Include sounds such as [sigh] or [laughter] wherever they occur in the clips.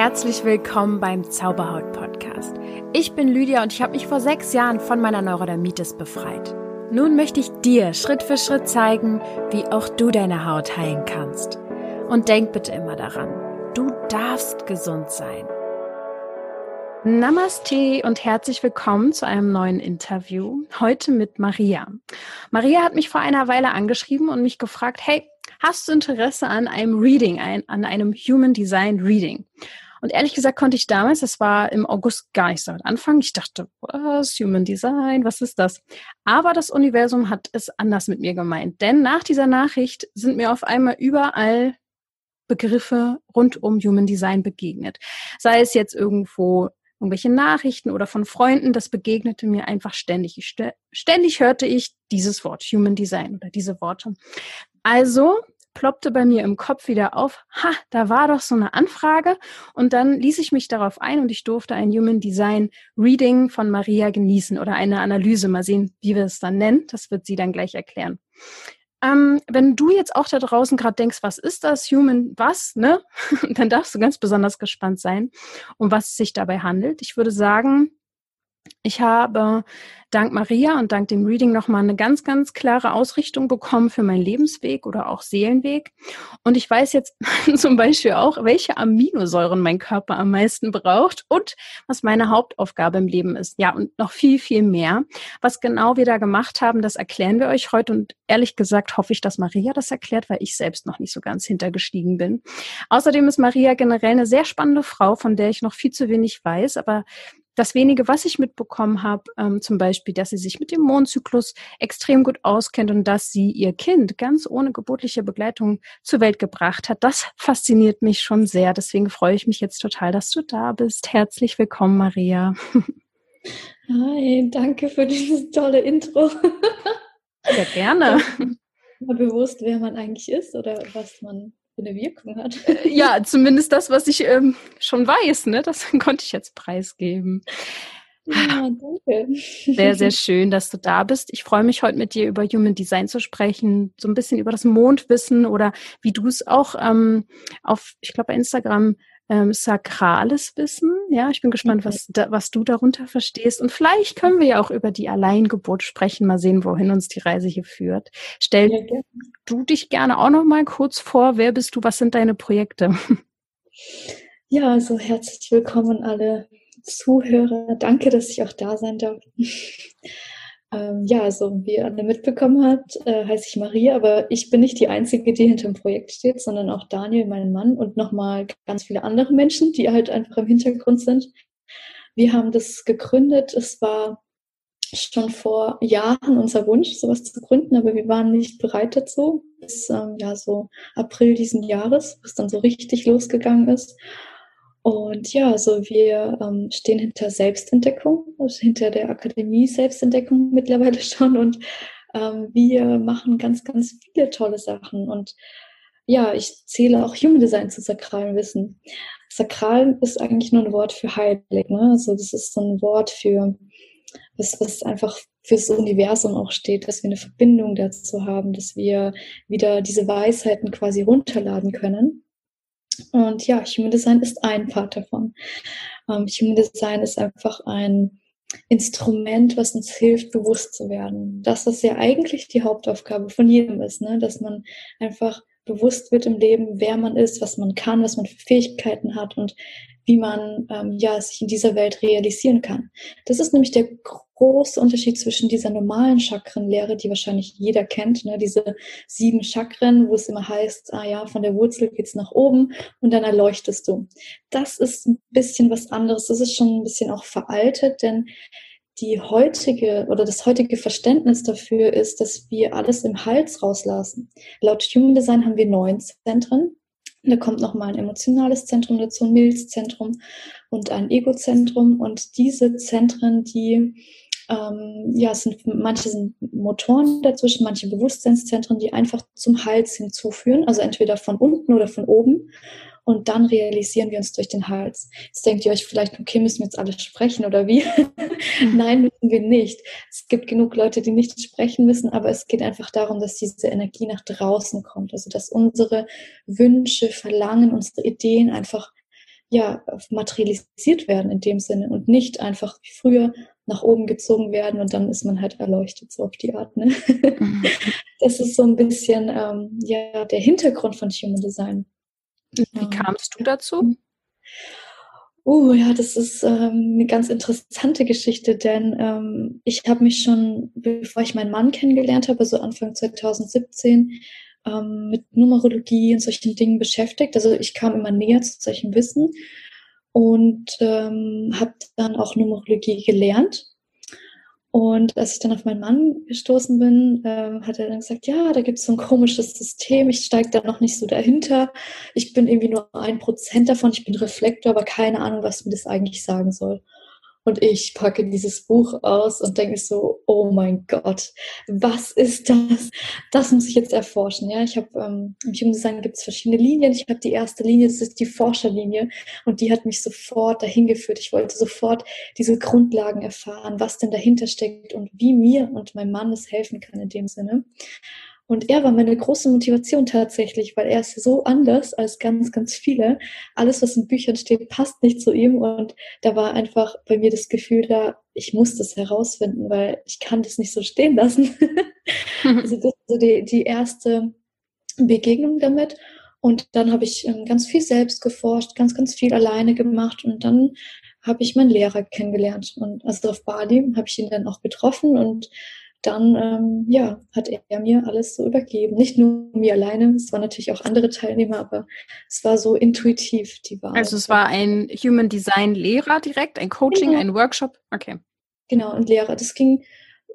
Herzlich willkommen beim Zauberhaut Podcast. Ich bin Lydia und ich habe mich vor sechs Jahren von meiner Neurodermitis befreit. Nun möchte ich dir Schritt für Schritt zeigen, wie auch du deine Haut heilen kannst. Und denk bitte immer daran, du darfst gesund sein. Namaste und herzlich willkommen zu einem neuen Interview. Heute mit Maria. Maria hat mich vor einer Weile angeschrieben und mich gefragt, hey, hast du Interesse an einem Reading, an einem Human Design Reading? Und ehrlich gesagt konnte ich damals, das war im August, gar nicht so anfangen. Ich dachte, was, Human Design, was ist das? Aber das Universum hat es anders mit mir gemeint. Denn nach dieser Nachricht sind mir auf einmal überall Begriffe rund um Human Design begegnet. Sei es jetzt irgendwo irgendwelche Nachrichten oder von Freunden, das begegnete mir einfach ständig. Ich, ständig hörte ich dieses Wort, Human Design oder diese Worte. Also ploppte bei mir im Kopf wieder auf, ha, da war doch so eine Anfrage und dann ließ ich mich darauf ein und ich durfte ein Human Design Reading von Maria genießen oder eine Analyse. Mal sehen, wie wir es dann nennen. Das wird sie dann gleich erklären. Ähm, wenn du jetzt auch da draußen gerade denkst, was ist das Human, was, ne? [laughs] dann darfst du ganz besonders gespannt sein, um was es sich dabei handelt. Ich würde sagen, ich habe dank Maria und dank dem Reading nochmal eine ganz, ganz klare Ausrichtung bekommen für meinen Lebensweg oder auch Seelenweg. Und ich weiß jetzt [laughs] zum Beispiel auch, welche Aminosäuren mein Körper am meisten braucht und was meine Hauptaufgabe im Leben ist. Ja, und noch viel, viel mehr. Was genau wir da gemacht haben, das erklären wir euch heute. Und ehrlich gesagt hoffe ich, dass Maria das erklärt, weil ich selbst noch nicht so ganz hintergestiegen bin. Außerdem ist Maria generell eine sehr spannende Frau, von der ich noch viel zu wenig weiß. Aber das wenige, was ich mitbekommen habe, ähm, zum Beispiel, dass sie sich mit dem Mondzyklus extrem gut auskennt und dass sie ihr Kind ganz ohne geburtliche Begleitung zur Welt gebracht hat, das fasziniert mich schon sehr. Deswegen freue ich mich jetzt total, dass du da bist. Herzlich willkommen, Maria. [laughs] Hi, danke für dieses tolle Intro. Ja, gerne. [laughs] Mal bewusst, wer man eigentlich ist oder was man für eine Wirkung hat. Äh, ja, zumindest das, was ich ähm, schon weiß, ne? Das [laughs] konnte ich jetzt preisgeben. Ja, danke. Sehr, sehr schön, dass du da bist. Ich freue mich heute mit dir über Human Design zu sprechen, so ein bisschen über das Mondwissen oder wie du es auch ähm, auf, ich glaube, bei Instagram ähm, sakrales Wissen. Ja, ich bin gespannt, was, da, was du darunter verstehst. Und vielleicht können wir ja auch über die Alleingeburt sprechen, mal sehen, wohin uns die Reise hier führt. Stell ja, du dich gerne auch noch mal kurz vor. Wer bist du? Was sind deine Projekte? Ja, also herzlich willkommen alle Zuhörer. Danke, dass ich auch da sein darf. Ähm, ja, also wie alle mitbekommen habt, äh, heiße ich Maria, aber ich bin nicht die Einzige, die hinter dem Projekt steht, sondern auch Daniel, mein Mann und nochmal ganz viele andere Menschen, die halt einfach im Hintergrund sind. Wir haben das gegründet. Es war schon vor Jahren unser Wunsch, sowas zu gründen, aber wir waren nicht bereit dazu. Bis ähm, ja so April diesen Jahres, wo es dann so richtig losgegangen ist. Und ja, also wir ähm, stehen hinter Selbstentdeckung, also hinter der Akademie Selbstentdeckung [laughs] mittlerweile schon. Und ähm, wir machen ganz, ganz viele tolle Sachen. Und ja, ich zähle auch Human Design zu sakralen Wissen. Sakral ist eigentlich nur ein Wort für heilig. Ne? Also das ist so ein Wort für was, was einfach fürs Universum auch steht, dass wir eine Verbindung dazu haben, dass wir wieder diese Weisheiten quasi runterladen können. Und ja, Human Design ist ein Part davon. Ähm, Human Design ist einfach ein Instrument, was uns hilft, bewusst zu werden. Das ist ja eigentlich die Hauptaufgabe von jedem ist, ne? dass man einfach bewusst wird im Leben, wer man ist, was man kann, was man für Fähigkeiten hat und wie man ähm, ja sich in dieser Welt realisieren kann. Das ist nämlich der große Unterschied zwischen dieser normalen Chakrenlehre, die wahrscheinlich jeder kennt, ne? diese sieben Chakren, wo es immer heißt, ah ja, von der Wurzel geht's nach oben und dann erleuchtest du. Das ist ein bisschen was anderes. Das ist schon ein bisschen auch veraltet, denn die heutige oder das heutige Verständnis dafür ist, dass wir alles im Hals rauslassen. Laut Human Design haben wir neun Zentren. Da kommt nochmal ein emotionales Zentrum dazu, ein Milzzentrum und ein Egozentrum. Und diese Zentren, die ähm, ja, es sind, manche sind Motoren dazwischen, manche Bewusstseinszentren, die einfach zum Hals hinzuführen, also entweder von unten oder von oben und dann realisieren wir uns durch den Hals. Jetzt denkt ihr euch vielleicht, okay, müssen wir jetzt alle sprechen oder wie? [laughs] Nein, müssen wir nicht. Es gibt genug Leute, die nicht sprechen müssen, aber es geht einfach darum, dass diese Energie nach draußen kommt. Also, dass unsere Wünsche, Verlangen, unsere Ideen einfach ja, materialisiert werden in dem Sinne und nicht einfach wie früher nach oben gezogen werden und dann ist man halt erleuchtet, so auf die Art. Ne? Mhm. [laughs] Das ist so ein bisschen ähm, ja, der Hintergrund von Human Design. Wie kamst du dazu? Oh ja, das ist ähm, eine ganz interessante Geschichte, denn ähm, ich habe mich schon, bevor ich meinen Mann kennengelernt habe, so Anfang 2017, ähm, mit Numerologie und solchen Dingen beschäftigt. Also ich kam immer näher zu solchen Wissen und ähm, habe dann auch Numerologie gelernt. Und als ich dann auf meinen Mann gestoßen bin, ähm, hat er dann gesagt, ja, da gibt es so ein komisches System, ich steige da noch nicht so dahinter. Ich bin irgendwie nur ein Prozent davon, ich bin Reflektor, aber keine Ahnung, was mir das eigentlich sagen soll. Und ich packe dieses Buch aus und denke so, oh mein Gott, was ist das? Das muss ich jetzt erforschen. Ja, ich habe ähm, im Human Design gibt es verschiedene Linien. Ich habe die erste Linie, das ist die Forscherlinie, und die hat mich sofort dahin geführt. Ich wollte sofort diese Grundlagen erfahren, was denn dahinter steckt und wie mir und meinem Mann es helfen kann in dem Sinne. Und er war meine große Motivation tatsächlich, weil er ist so anders als ganz, ganz viele. Alles, was in Büchern steht, passt nicht zu ihm. Und da war einfach bei mir das Gefühl da, ich muss das herausfinden, weil ich kann das nicht so stehen lassen. [laughs] also das ist so die, die erste Begegnung damit. Und dann habe ich ähm, ganz viel selbst geforscht, ganz, ganz viel alleine gemacht. Und dann habe ich meinen Lehrer kennengelernt. Und also auf Bali habe ich ihn dann auch getroffen und dann ähm, ja, hat er mir alles so übergeben. Nicht nur mir alleine, es waren natürlich auch andere Teilnehmer, aber es war so intuitiv, die Wahl. Also es war ein Human Design Lehrer direkt, ein Coaching, genau. ein Workshop? Okay. Genau, ein Lehrer. Das ging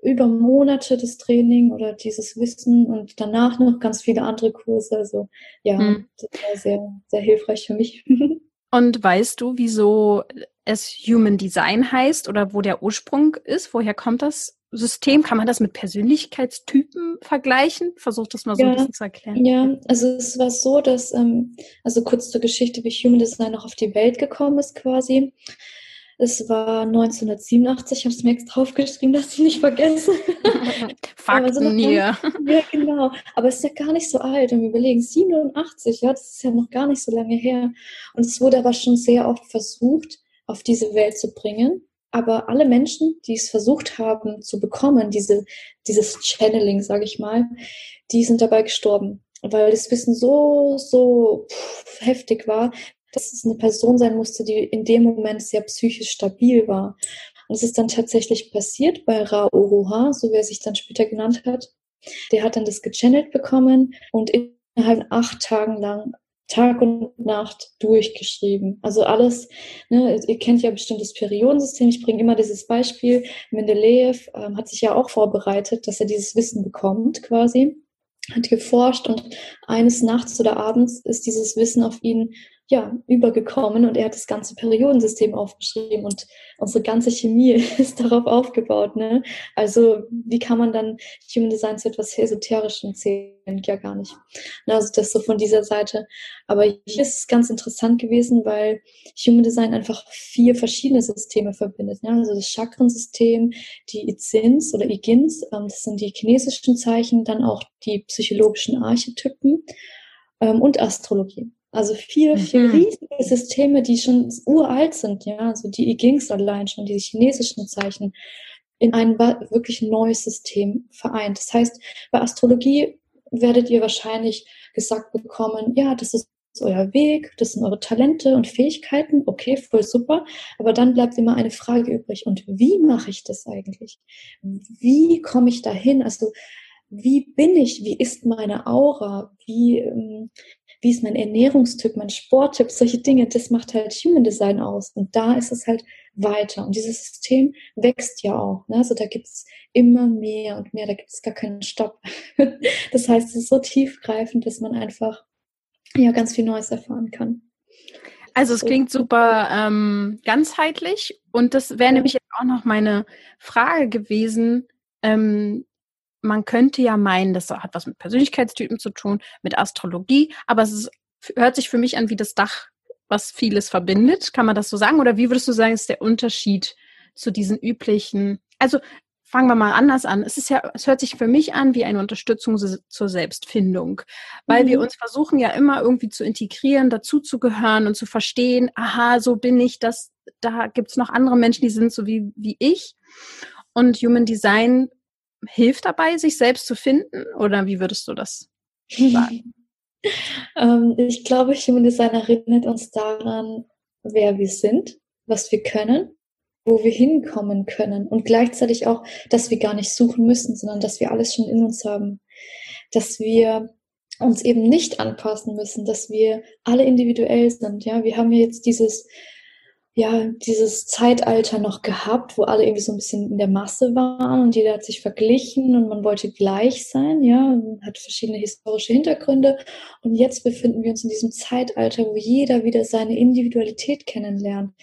über Monate das Training oder dieses Wissen und danach noch ganz viele andere Kurse. Also ja, hm. das war sehr, sehr hilfreich für mich. [laughs] Und weißt du, wieso es Human Design heißt oder wo der Ursprung ist? Woher kommt das System? Kann man das mit Persönlichkeitstypen vergleichen? Versuch das mal so ja, ein bisschen zu erklären. Ja, also es war so, dass, ähm, also kurz zur Geschichte, wie Human Design auch auf die Welt gekommen ist quasi. Es war 1987, ich habe es mir extra aufgeschrieben, dass ich nicht vergesse. [laughs] [laughs] Fakten also hier. Ja, genau. Aber es ist ja gar nicht so alt. Und wir überlegen, 87, ja, das ist ja noch gar nicht so lange her. Und es wurde aber schon sehr oft versucht, auf diese Welt zu bringen. Aber alle Menschen, die es versucht haben zu bekommen, diese, dieses Channeling, sage ich mal, die sind dabei gestorben. Weil das Wissen so, so pff, heftig war, dass es eine Person sein musste, die in dem Moment sehr psychisch stabil war. Und es ist dann tatsächlich passiert bei Ra Uruha, so wie er sich dann später genannt hat. Der hat dann das gechannelt bekommen und innerhalb acht Tagen lang Tag und Nacht durchgeschrieben. Also alles, ne, ihr kennt ja bestimmt das Periodensystem. Ich bringe immer dieses Beispiel. Mendeleev ähm, hat sich ja auch vorbereitet, dass er dieses Wissen bekommt quasi, hat geforscht und eines Nachts oder abends ist dieses Wissen auf ihn ja, übergekommen und er hat das ganze Periodensystem aufgeschrieben und unsere ganze Chemie [laughs] ist darauf aufgebaut. Ne? Also wie kann man dann Human Design zu etwas Esoterischem zählen? Ja, gar nicht. Also das so von dieser Seite. Aber hier ist es ganz interessant gewesen, weil Human Design einfach vier verschiedene Systeme verbindet. Ne? Also das Chakrensystem, die Izins oder Igins, ähm, das sind die chinesischen Zeichen, dann auch die psychologischen Archetypen ähm, und Astrologie. Also vier, vier mhm. riesige Systeme, die schon uralt sind, ja, also die I allein schon, die chinesischen Zeichen, in ein wirklich neues System vereint. Das heißt, bei Astrologie werdet ihr wahrscheinlich gesagt bekommen, ja, das ist euer Weg, das sind eure Talente und Fähigkeiten, okay, voll super, aber dann bleibt immer eine Frage übrig, und wie mache ich das eigentlich? Wie komme ich dahin? Also, wie bin ich? Wie ist meine Aura? Wie, ähm, wie ist mein Ernährungstyp, mein Sporttyp, solche Dinge, das macht halt Human Design aus. Und da ist es halt weiter. Und dieses System wächst ja auch. Ne? Also da gibt es immer mehr und mehr, da gibt es gar keinen Stopp. [laughs] das heißt, es ist so tiefgreifend, dass man einfach ja ganz viel Neues erfahren kann. Also es klingt super ähm, ganzheitlich und das wäre nämlich jetzt auch noch meine Frage gewesen. Ähm, man könnte ja meinen, das hat was mit Persönlichkeitstypen zu tun, mit Astrologie, aber es ist, hört sich für mich an wie das Dach, was vieles verbindet. Kann man das so sagen? Oder wie würdest du sagen, ist der Unterschied zu diesen üblichen? Also fangen wir mal anders an. Es ist ja, es hört sich für mich an wie eine Unterstützung zur Selbstfindung, weil mhm. wir uns versuchen ja immer irgendwie zu integrieren, dazu zu gehören und zu verstehen, aha, so bin ich, das, da gibt's noch andere Menschen, die sind so wie, wie ich. Und Human Design hilft dabei, sich selbst zu finden? Oder wie würdest du das sagen? [laughs] ähm, ich glaube, Human Design erinnert uns daran, wer wir sind, was wir können wo wir hinkommen können und gleichzeitig auch, dass wir gar nicht suchen müssen, sondern dass wir alles schon in uns haben, dass wir uns eben nicht anpassen müssen, dass wir alle individuell sind. Ja, wir haben ja jetzt dieses ja, dieses Zeitalter noch gehabt, wo alle irgendwie so ein bisschen in der Masse waren und jeder hat sich verglichen und man wollte gleich sein, ja, hat verschiedene historische Hintergründe. Und jetzt befinden wir uns in diesem Zeitalter, wo jeder wieder seine Individualität kennenlernt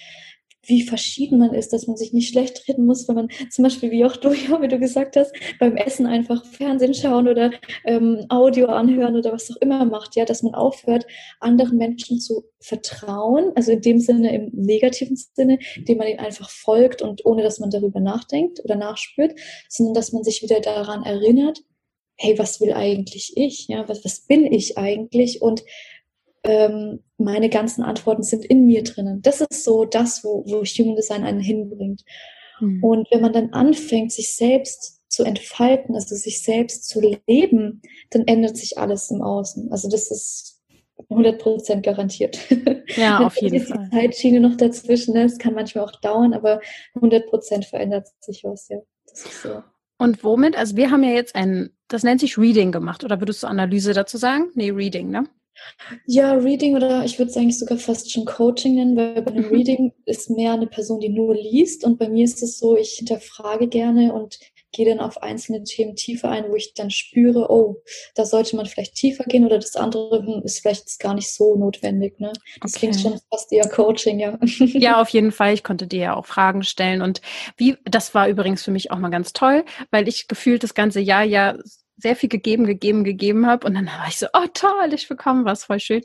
wie verschieden man ist, dass man sich nicht schlecht reden muss, wenn man zum Beispiel, wie auch du, [laughs] ja, wie du gesagt hast, beim Essen einfach Fernsehen schauen oder ähm, Audio anhören oder was auch immer macht, ja, dass man aufhört, anderen Menschen zu vertrauen, also in dem Sinne, im negativen Sinne, indem man ihnen einfach folgt und ohne, dass man darüber nachdenkt oder nachspürt, sondern dass man sich wieder daran erinnert, hey, was will eigentlich ich? Ja, was, was bin ich eigentlich? Und ähm, meine ganzen Antworten sind in mir drinnen. Das ist so das, wo, wo Human Design einen hinbringt. Mhm. Und wenn man dann anfängt, sich selbst zu entfalten, also sich selbst zu leben, dann ändert sich alles im Außen. Also das ist 100% garantiert. Ja, [laughs] auf jeden Fall. Die Zeitschiene noch dazwischen, ne? es kann manchmal auch dauern, aber 100% verändert sich was, ja. Das ist so. Und womit? Also wir haben ja jetzt ein, das nennt sich Reading gemacht, oder würdest du Analyse dazu sagen? Nee, Reading, ne? Ja, Reading oder ich würde es eigentlich sogar fast schon Coaching nennen, weil bei einem. [laughs] Reading ist mehr eine Person, die nur liest und bei mir ist es so, ich hinterfrage gerne und gehe dann auf einzelne Themen tiefer ein, wo ich dann spüre, oh, da sollte man vielleicht tiefer gehen oder das andere ist vielleicht gar nicht so notwendig. Ne? Das okay. klingt schon fast eher Coaching, ja. [laughs] Ja, auf jeden Fall. Ich konnte dir ja auch Fragen stellen und wie, das war übrigens für mich auch mal ganz toll, weil ich gefühlt das ganze Jahr ja sehr viel gegeben, gegeben, gegeben habe. Und dann war ich so, oh toll, ich bekomme was, voll schön.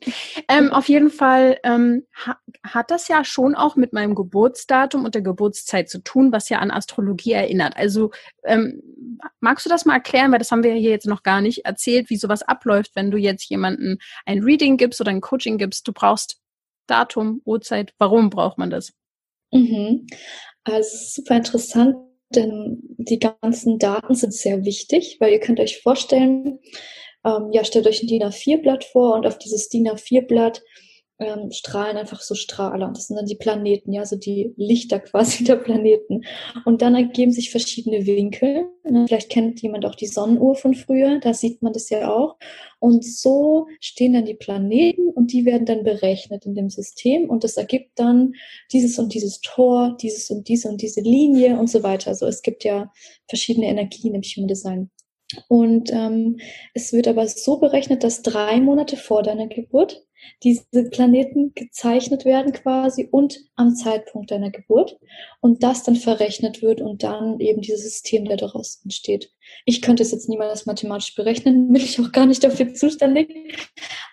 Ähm, auf jeden Fall ähm, ha hat das ja schon auch mit meinem Geburtsdatum und der Geburtszeit zu tun, was ja an Astrologie erinnert. Also ähm, magst du das mal erklären, weil das haben wir hier jetzt noch gar nicht erzählt, wie sowas abläuft, wenn du jetzt jemanden ein Reading gibst oder ein Coaching gibst. Du brauchst Datum, Uhrzeit. Warum braucht man das? Mhm. Also super interessant denn die ganzen Daten sind sehr wichtig, weil ihr könnt euch vorstellen, ähm, ja, stellt euch ein DIN A4-Blatt vor und auf dieses DIN A4-Blatt ähm, strahlen einfach so Strahler. Und das sind dann die Planeten, ja, so die Lichter [laughs] quasi der Planeten. Und dann ergeben sich verschiedene Winkel. Ne? Vielleicht kennt jemand auch die Sonnenuhr von früher, da sieht man das ja auch. Und so stehen dann die Planeten und die werden dann berechnet in dem System und das ergibt dann dieses und dieses Tor, dieses und diese und diese Linie und so weiter. Also es gibt ja verschiedene Energien im Human Design. Und ähm, es wird aber so berechnet, dass drei Monate vor deiner Geburt diese Planeten gezeichnet werden quasi und am Zeitpunkt deiner Geburt und das dann verrechnet wird und dann eben dieses System, der daraus entsteht. Ich könnte es jetzt niemals mathematisch berechnen, [laughs] bin ich auch gar nicht dafür zuständig,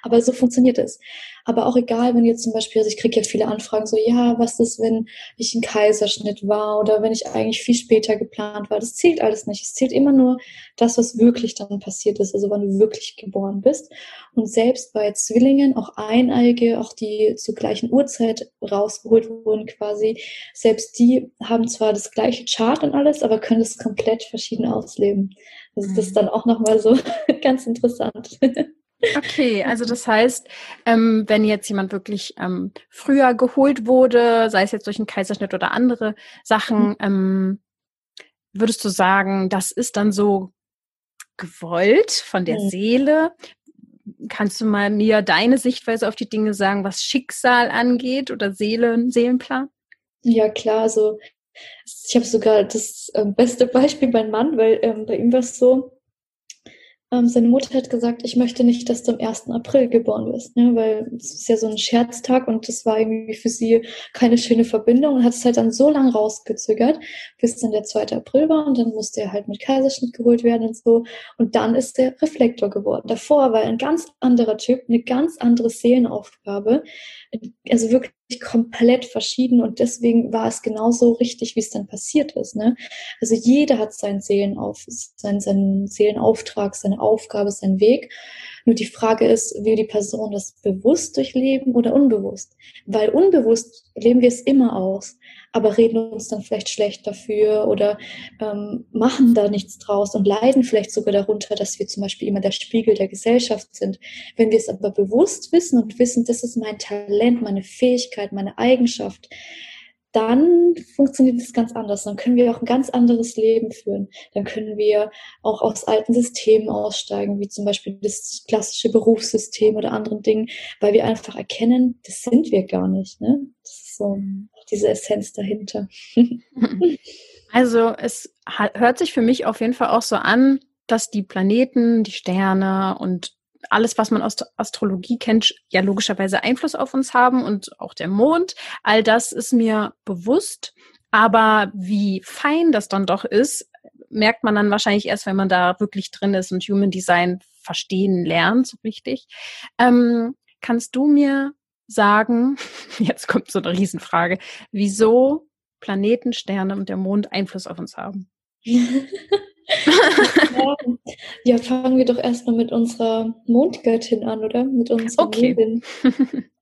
aber so funktioniert es. Aber auch egal, wenn jetzt zum Beispiel, also ich kriege ja viele Anfragen so, ja, was ist, wenn ich ein Kaiserschnitt war oder wenn ich eigentlich viel später geplant war. Das zählt alles nicht. Es zählt immer nur das, was wirklich dann passiert ist, also wann du wirklich geboren bist. Und selbst bei Zwillingen, auch Eineige, auch die zur gleichen Uhrzeit rausgeholt wurden quasi, selbst die haben zwar das gleiche Chart und alles, aber können es komplett verschieden ausleben. Also das ist mhm. dann auch nochmal so [laughs] ganz interessant. Okay, also das heißt, ähm, wenn jetzt jemand wirklich ähm, früher geholt wurde, sei es jetzt durch einen Kaiserschnitt oder andere Sachen, mhm. ähm, würdest du sagen, das ist dann so gewollt von der mhm. Seele? Kannst du mal mir deine Sichtweise auf die Dinge sagen, was Schicksal angeht oder Seelen, Seelenplan? Ja, klar, also ich habe sogar das äh, beste Beispiel beim Mann, weil ähm, bei ihm war es so, ähm, seine Mutter hat gesagt, ich möchte nicht, dass du am 1. April geboren wirst, ne? weil es ist ja so ein Scherztag und das war irgendwie für sie keine schöne Verbindung und hat es halt dann so lang rausgezögert, bis dann der 2. April war und dann musste er halt mit Kaiserschnitt geholt werden und so und dann ist der Reflektor geworden. Davor war er ein ganz anderer Typ, eine ganz andere Seelenaufgabe, also wirklich komplett verschieden und deswegen war es genauso richtig, wie es dann passiert ist. Ne? Also jeder hat seinen Seelenauf, seinen, seinen Seelenauftrag, seine Aufgabe, seinen Weg. Nur die Frage ist, will die Person das bewusst durchleben oder unbewusst? Weil unbewusst leben wir es immer aus aber reden uns dann vielleicht schlecht dafür oder ähm, machen da nichts draus und leiden vielleicht sogar darunter, dass wir zum Beispiel immer der Spiegel der Gesellschaft sind. Wenn wir es aber bewusst wissen und wissen, das ist mein Talent, meine Fähigkeit, meine Eigenschaft, dann funktioniert es ganz anders. Dann können wir auch ein ganz anderes Leben führen. Dann können wir auch aus alten Systemen aussteigen, wie zum Beispiel das klassische Berufssystem oder anderen Dingen, weil wir einfach erkennen, das sind wir gar nicht. Ne? Das ist so diese Essenz dahinter. [laughs] Also es hört sich für mich auf jeden Fall auch so an, dass die Planeten, die Sterne und alles, was man aus Astrologie kennt, ja logischerweise Einfluss auf uns haben und auch der Mond. All das ist mir bewusst. Aber wie fein das dann doch ist, merkt man dann wahrscheinlich erst, wenn man da wirklich drin ist und Human Design verstehen lernt, so richtig. Ähm, kannst du mir sagen, [laughs] jetzt kommt so eine Riesenfrage, wieso Planeten, Sterne und der Mond Einfluss auf uns haben? [laughs] [laughs] ja, fangen wir doch erstmal mit unserer Mondgöttin an, oder? Mit unserer okay. Mondin.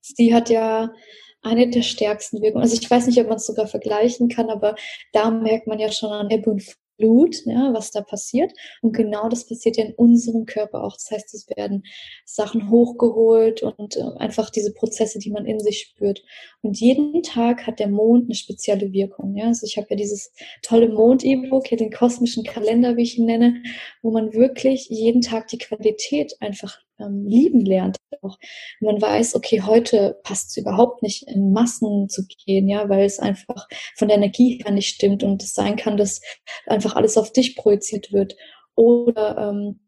Sie hat ja eine der stärksten Wirkungen. Also ich weiß nicht, ob man es sogar vergleichen kann, aber da merkt man ja schon an Ebbe und Blut, ja, was da passiert. Und genau das passiert ja in unserem Körper auch. Das heißt, es werden Sachen hochgeholt und äh, einfach diese Prozesse, die man in sich spürt. Und jeden Tag hat der Mond eine spezielle Wirkung. Ja? Also ich habe ja dieses tolle Mond-E-Book, hier den kosmischen Kalender, wie ich ihn nenne, wo man wirklich jeden Tag die Qualität einfach ähm, lieben lernt auch. man weiß, okay, heute passt es überhaupt nicht in Massen zu gehen, ja, weil es einfach von der Energie her nicht stimmt und es sein kann, dass einfach alles auf dich projiziert wird. Oder ähm,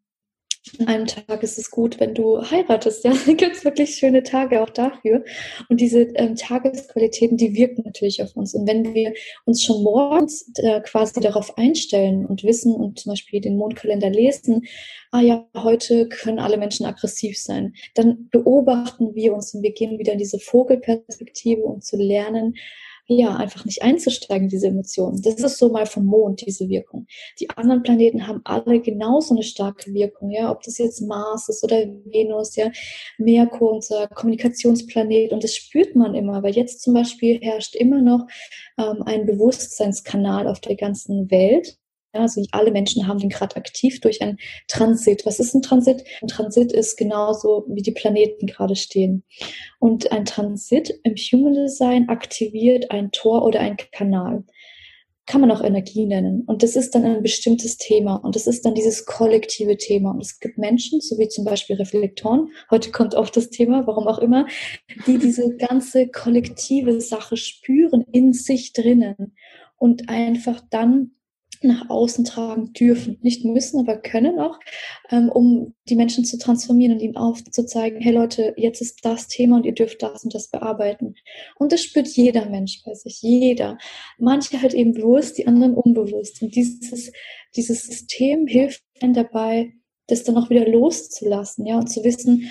an einem Tag ist es gut, wenn du heiratest. Ja, [laughs] da gibt es wirklich schöne Tage auch dafür. Und diese ähm, Tagesqualitäten, die wirken natürlich auf uns. Und wenn wir uns schon morgens äh, quasi darauf einstellen und wissen und zum Beispiel den Mondkalender lesen, ah ja, heute können alle Menschen aggressiv sein, dann beobachten wir uns und wir gehen wieder in diese Vogelperspektive, um zu lernen, ja, einfach nicht einzusteigen, diese Emotionen. Das ist so mal vom Mond, diese Wirkung. Die anderen Planeten haben alle genauso eine starke Wirkung, ja, ob das jetzt Mars ist oder Venus, ja, Merkur, unser Kommunikationsplanet, und das spürt man immer, weil jetzt zum Beispiel herrscht immer noch ähm, ein Bewusstseinskanal auf der ganzen Welt, also alle Menschen haben den gerade aktiv durch ein Transit. Was ist ein Transit? Ein Transit ist genauso, wie die Planeten gerade stehen. Und ein Transit im Human Design aktiviert ein Tor oder ein Kanal. Kann man auch Energie nennen. Und das ist dann ein bestimmtes Thema. Und das ist dann dieses kollektive Thema. Und es gibt Menschen, so wie zum Beispiel Reflektoren, heute kommt auch das Thema, warum auch immer, die diese ganze kollektive Sache spüren in sich drinnen und einfach dann nach außen tragen dürfen. Nicht müssen, aber können auch, ähm, um die Menschen zu transformieren und ihnen aufzuzeigen, hey Leute, jetzt ist das Thema und ihr dürft das und das bearbeiten. Und das spürt jeder Mensch bei sich, jeder. Manche halt eben bewusst, die anderen unbewusst. Und dieses, dieses System hilft ihnen dabei, das dann auch wieder loszulassen, ja, und zu wissen,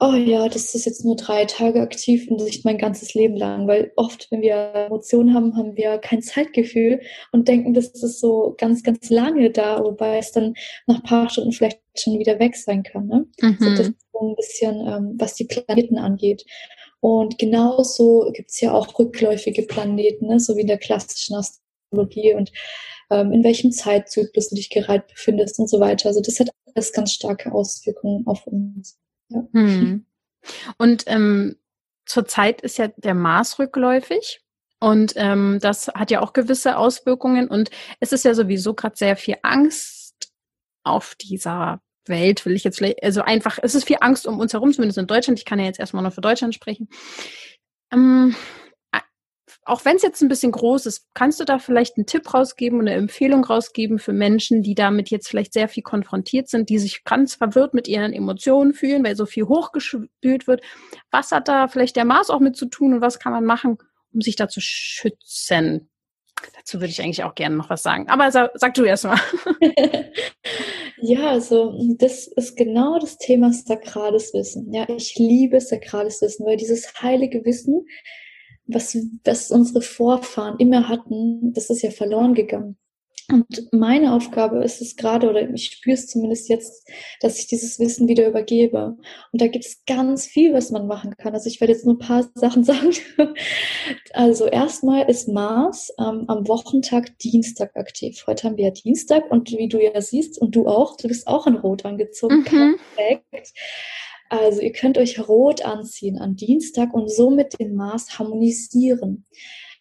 oh ja, das ist jetzt nur drei Tage aktiv und nicht mein ganzes Leben lang. Weil oft, wenn wir Emotionen haben, haben wir kein Zeitgefühl und denken, das ist so ganz, ganz lange da, wobei es dann nach ein paar Stunden vielleicht schon wieder weg sein kann. Ne? Mhm. So, das ist so ein bisschen, ähm, was die Planeten angeht. Und genauso gibt's ja auch rückläufige Planeten, ne? so wie in der klassischen Astrologie und ähm, in welchem Zeitzyklus du dich gerade befindest und so weiter. Also das hat alles ganz starke Auswirkungen auf uns. Hm. Und ähm, zurzeit ist ja der Mars rückläufig. Und ähm, das hat ja auch gewisse Auswirkungen. Und es ist ja sowieso gerade sehr viel Angst auf dieser Welt, will ich jetzt vielleicht, also einfach, es ist viel Angst um uns herum, zumindest in Deutschland. Ich kann ja jetzt erstmal noch für Deutschland sprechen. Ähm, auch wenn es jetzt ein bisschen groß ist, kannst du da vielleicht einen Tipp rausgeben oder eine Empfehlung rausgeben für Menschen, die damit jetzt vielleicht sehr viel konfrontiert sind, die sich ganz verwirrt mit ihren Emotionen fühlen, weil so viel hochgespült wird. Was hat da vielleicht der Mars auch mit zu tun und was kann man machen, um sich da zu schützen? Dazu würde ich eigentlich auch gerne noch was sagen. Aber sag, sag du erst mal. [laughs] [laughs] ja, also das ist genau das Thema sakrales Wissen. Ja, ich liebe sakrales Wissen, weil dieses heilige Wissen was, was unsere Vorfahren immer hatten, das ist ja verloren gegangen. Und meine Aufgabe ist es gerade, oder ich spüre es zumindest jetzt, dass ich dieses Wissen wieder übergebe. Und da gibt es ganz viel, was man machen kann. Also ich werde jetzt nur ein paar [laughs] Sachen sagen. Also erstmal ist Mars ähm, am Wochentag Dienstag aktiv. Heute haben wir ja Dienstag und wie du ja siehst und du auch, du bist auch in Rot angezogen. Mhm. Perfekt. Also ihr könnt euch rot anziehen am Dienstag und somit den Mars harmonisieren.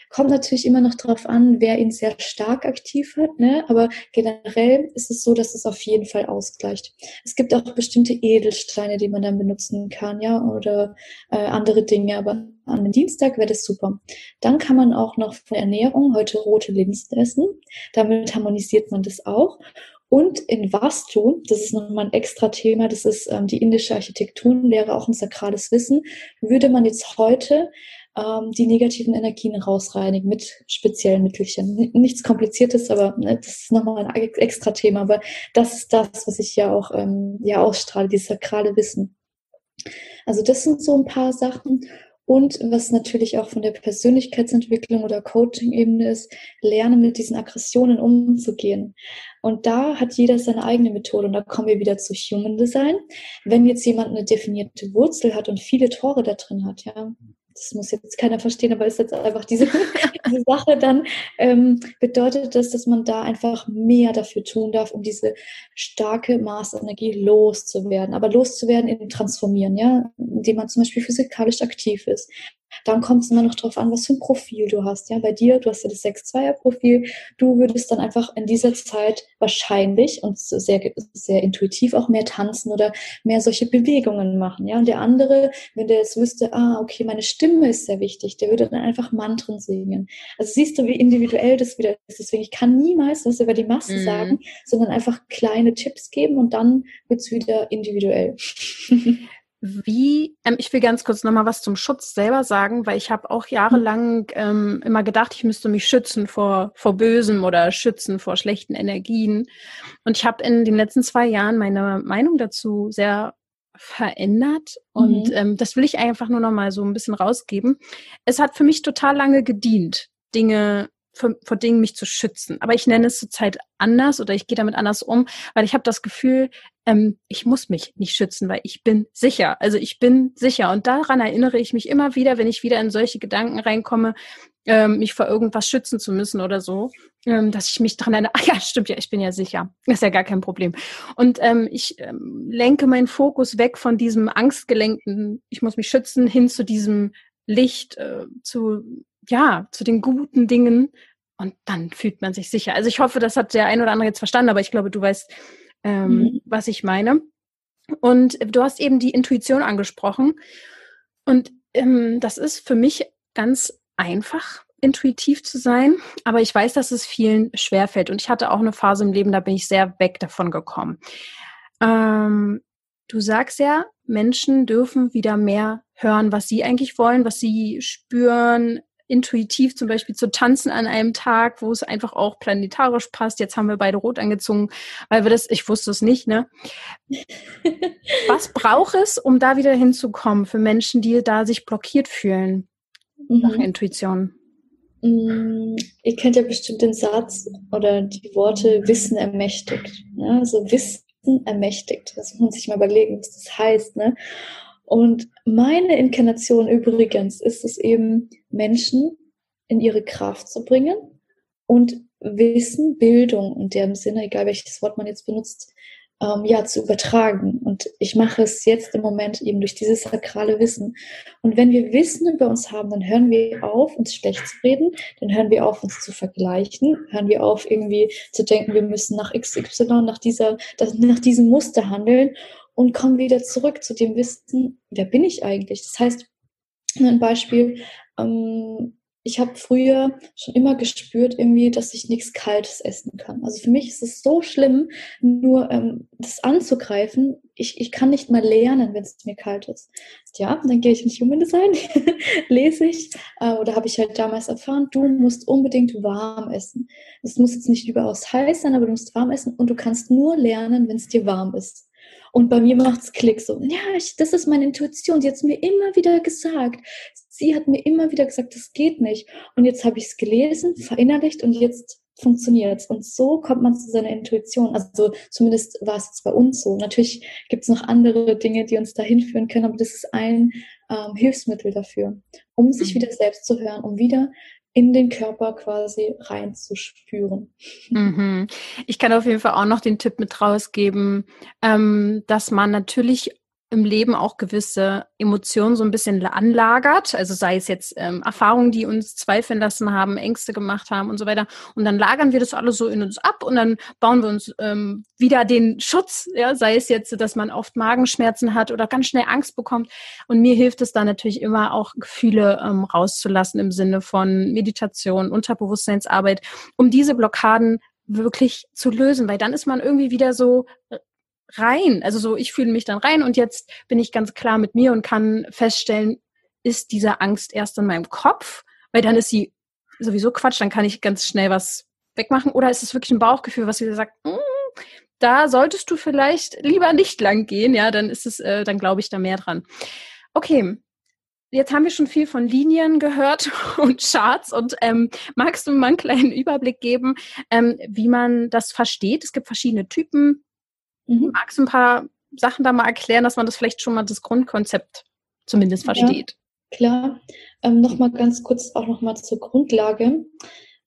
Kommt natürlich immer noch darauf an, wer ihn sehr stark aktiv hat, ne? aber generell ist es so, dass es auf jeden Fall ausgleicht. Es gibt auch bestimmte Edelsteine, die man dann benutzen kann, ja, oder äh, andere Dinge, aber an den Dienstag wäre das super. Dann kann man auch noch von Ernährung heute rote Linsen essen. Damit harmonisiert man das auch. Und in Vastu, das ist nochmal ein extra Thema, das ist ähm, die indische Architekturenlehre, auch ein sakrales Wissen, würde man jetzt heute ähm, die negativen Energien rausreinigen mit speziellen Mittelchen. Nichts Kompliziertes, aber ne, das ist nochmal ein extra Thema. Aber das ist das, was ich ja auch ähm, ja ausstrahle, dieses sakrale Wissen. Also das sind so ein paar Sachen. Und was natürlich auch von der Persönlichkeitsentwicklung oder Coaching-Ebene ist, lernen mit diesen Aggressionen umzugehen. Und da hat jeder seine eigene Methode. Und da kommen wir wieder zu Human Design. Wenn jetzt jemand eine definierte Wurzel hat und viele Tore da drin hat, ja, das muss jetzt keiner verstehen, aber ist jetzt einfach diese, [laughs] diese Sache, dann ähm, bedeutet das, dass man da einfach mehr dafür tun darf, um diese starke Maßenergie loszuwerden. Aber loszuwerden in Transformieren, ja, indem man zum Beispiel physikalisch aktiv ist, dann kommt es immer noch darauf an, was für ein Profil du hast. Ja, bei dir, du hast ja das 6-2er-Profil. Du würdest dann einfach in dieser Zeit wahrscheinlich und sehr, sehr intuitiv auch mehr tanzen oder mehr solche Bewegungen machen. Ja, und der andere, wenn der jetzt wüsste, ah, okay, meine Stimme ist sehr wichtig, der würde dann einfach Mantren singen. Also siehst du, wie individuell das wieder ist. Deswegen, ich kann niemals was über die Masse mhm. sagen, sondern einfach kleine Tipps geben und dann wird es wieder individuell. [laughs] Wie, ähm, ich will ganz kurz nochmal was zum Schutz selber sagen, weil ich habe auch jahrelang ähm, immer gedacht, ich müsste mich schützen vor, vor Bösem oder schützen vor schlechten Energien. Und ich habe in den letzten zwei Jahren meine Meinung dazu sehr verändert. Und mhm. ähm, das will ich einfach nur nochmal so ein bisschen rausgeben. Es hat für mich total lange gedient, Dinge vor, vor Dingen mich zu schützen. Aber ich nenne es zurzeit anders oder ich gehe damit anders um, weil ich habe das Gefühl, ähm, ich muss mich nicht schützen, weil ich bin sicher. Also ich bin sicher. Und daran erinnere ich mich immer wieder, wenn ich wieder in solche Gedanken reinkomme, ähm, mich vor irgendwas schützen zu müssen oder so, ähm, dass ich mich daran erinnere, [laughs] ah ja, stimmt ja, ich bin ja sicher. Ist ja gar kein Problem. Und ähm, ich ähm, lenke meinen Fokus weg von diesem angstgelenkten, ich muss mich schützen, hin zu diesem Licht, äh, zu ja, zu den guten Dingen und dann fühlt man sich sicher. Also ich hoffe, das hat der ein oder andere jetzt verstanden, aber ich glaube, du weißt, ähm, mhm. was ich meine. Und du hast eben die Intuition angesprochen. Und ähm, das ist für mich ganz einfach, intuitiv zu sein. Aber ich weiß, dass es vielen schwerfällt. Und ich hatte auch eine Phase im Leben, da bin ich sehr weg davon gekommen. Ähm, du sagst ja, Menschen dürfen wieder mehr hören, was sie eigentlich wollen, was sie spüren, intuitiv zum Beispiel zu tanzen an einem Tag, wo es einfach auch planetarisch passt. Jetzt haben wir beide rot angezogen, weil wir das, ich wusste es nicht, ne? [laughs] Was braucht es, um da wieder hinzukommen für Menschen, die da sich blockiert fühlen mhm. nach Intuition? Mm, ihr kennt ja bestimmt den Satz oder die Worte Wissen ermächtigt. Ne? Also Wissen ermächtigt. Das muss man sich mal überlegen, was das heißt. Ne? Und meine Inkarnation übrigens ist es eben, Menschen in ihre Kraft zu bringen und Wissen, Bildung in dem Sinne, egal welches Wort man jetzt benutzt, ähm, ja, zu übertragen. Und ich mache es jetzt im Moment eben durch dieses sakrale Wissen. Und wenn wir Wissen über uns haben, dann hören wir auf, uns schlecht zu reden, dann hören wir auf, uns zu vergleichen, hören wir auf, irgendwie zu denken, wir müssen nach XY, nach dieser, nach diesem Muster handeln und komme wieder zurück zu dem Wissen, wer bin ich eigentlich? Das heißt, ein Beispiel, ähm, ich habe früher schon immer gespürt, irgendwie, dass ich nichts Kaltes essen kann. Also für mich ist es so schlimm, nur ähm, das anzugreifen. Ich, ich kann nicht mal lernen, wenn es mir kalt ist. Ja, dann gehe ich in Human Design, [laughs] lese ich äh, oder habe ich halt damals erfahren, du musst unbedingt warm essen. Es muss jetzt nicht überaus heiß sein, aber du musst warm essen und du kannst nur lernen, wenn es dir warm ist. Und bei mir macht es Klick so, ja, ich, das ist meine Intuition. Sie hat es mir immer wieder gesagt. Sie hat mir immer wieder gesagt, das geht nicht. Und jetzt habe ich es gelesen, verinnerlicht und jetzt funktioniert Und so kommt man zu seiner Intuition. Also zumindest war es jetzt bei uns so. Natürlich gibt es noch andere Dinge, die uns dahin führen können, aber das ist ein ähm, Hilfsmittel dafür, um sich mhm. wieder selbst zu hören, um wieder in den Körper quasi reinzuspüren. Mhm. Ich kann auf jeden Fall auch noch den Tipp mit rausgeben, ähm, dass man natürlich im Leben auch gewisse Emotionen so ein bisschen anlagert. Also sei es jetzt ähm, Erfahrungen, die uns zweifeln lassen haben, Ängste gemacht haben und so weiter. Und dann lagern wir das alles so in uns ab und dann bauen wir uns ähm, wieder den Schutz. Ja, sei es jetzt, dass man oft Magenschmerzen hat oder ganz schnell Angst bekommt. Und mir hilft es dann natürlich immer auch Gefühle ähm, rauszulassen im Sinne von Meditation, Unterbewusstseinsarbeit, um diese Blockaden wirklich zu lösen, weil dann ist man irgendwie wieder so äh, rein. Also so, ich fühle mich dann rein und jetzt bin ich ganz klar mit mir und kann feststellen, ist diese Angst erst in meinem Kopf, weil dann ist sie sowieso Quatsch, dann kann ich ganz schnell was wegmachen. Oder ist es wirklich ein Bauchgefühl, was wieder sagt, mm, da solltest du vielleicht lieber nicht lang gehen, ja, dann ist es, äh, dann glaube ich da mehr dran. Okay, jetzt haben wir schon viel von Linien gehört [laughs] und Charts und ähm, magst du mal einen kleinen Überblick geben, ähm, wie man das versteht? Es gibt verschiedene Typen. Mhm. Magst du ein paar Sachen da mal erklären, dass man das vielleicht schon mal das Grundkonzept zumindest versteht? Ja, klar. Ähm, Nochmal ganz kurz auch nochmal zur Grundlage.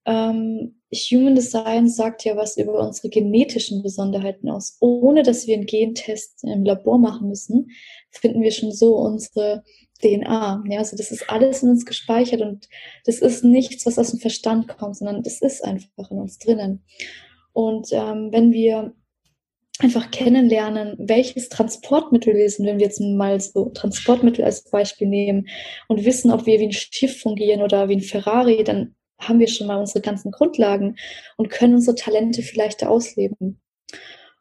Ähm, Human Design sagt ja was über unsere genetischen Besonderheiten aus. Ohne dass wir einen Gentest im Labor machen müssen, finden wir schon so unsere DNA. Ja, also das ist alles in uns gespeichert und das ist nichts, was aus dem Verstand kommt, sondern das ist einfach in uns drinnen. Und ähm, wenn wir einfach kennenlernen, welches Transportmittel wir sind, wenn wir jetzt mal so Transportmittel als Beispiel nehmen und wissen, ob wir wie ein Schiff fungieren oder wie ein Ferrari, dann haben wir schon mal unsere ganzen Grundlagen und können unsere Talente vielleicht ausleben.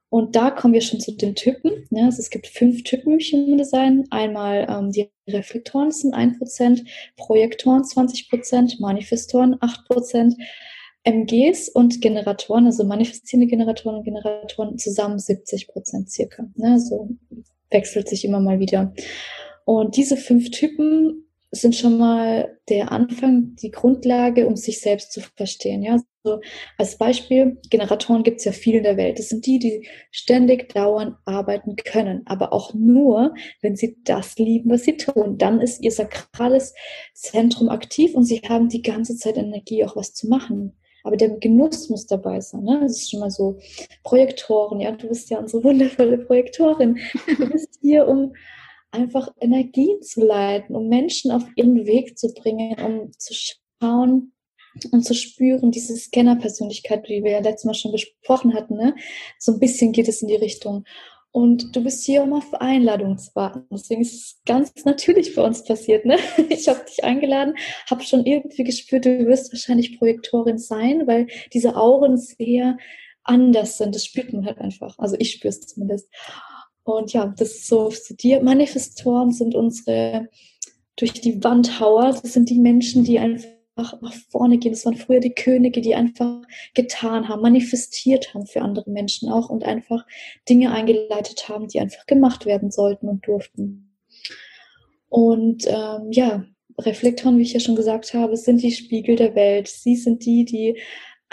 Und da kommen wir schon zu den Typen. Ja, also es gibt fünf Typen im Human Design. Einmal ähm, die Reflektoren sind 1%, Projektoren 20%, Manifestoren 8%, MGs und Generatoren, also manifestierende Generatoren und Generatoren zusammen 70 Prozent circa. Ne? So wechselt sich immer mal wieder. Und diese fünf Typen sind schon mal der Anfang, die Grundlage, um sich selbst zu verstehen. Ja, so als Beispiel, Generatoren gibt es ja viel in der Welt. Das sind die, die ständig dauernd arbeiten können, aber auch nur, wenn sie das lieben, was sie tun. Dann ist ihr sakrales Zentrum aktiv und sie haben die ganze Zeit Energie, auch was zu machen. Aber der Genuss muss dabei sein. Ne? Das ist schon mal so Projektoren. Ja, du bist ja unsere wundervolle Projektorin. Du bist hier, um einfach Energien zu leiten, um Menschen auf ihren Weg zu bringen, um zu schauen und zu spüren, diese Scanner-Persönlichkeit, die wir ja letztes Mal schon besprochen hatten, ne? so ein bisschen geht es in die Richtung. Und du bist hier, um auf Einladung zu warten. Deswegen ist es ganz natürlich bei uns passiert. Ne? [laughs] Ich habe dich eingeladen, habe schon irgendwie gespürt, du wirst wahrscheinlich Projektorin sein, weil diese Auren sehr anders sind. Das spürt man halt einfach. Also ich spüre es zumindest. Und ja, das ist so zu dir. Manifestoren sind unsere durch die Wandhauer. Das sind die Menschen, die einfach nach vorne gehen. Das waren früher die Könige, die einfach getan haben, manifestiert haben für andere Menschen auch und einfach Dinge eingeleitet haben, die einfach gemacht werden sollten und durften. Und ähm, ja, Reflektoren, wie ich ja schon gesagt habe, sind die Spiegel der Welt. Sie sind die, die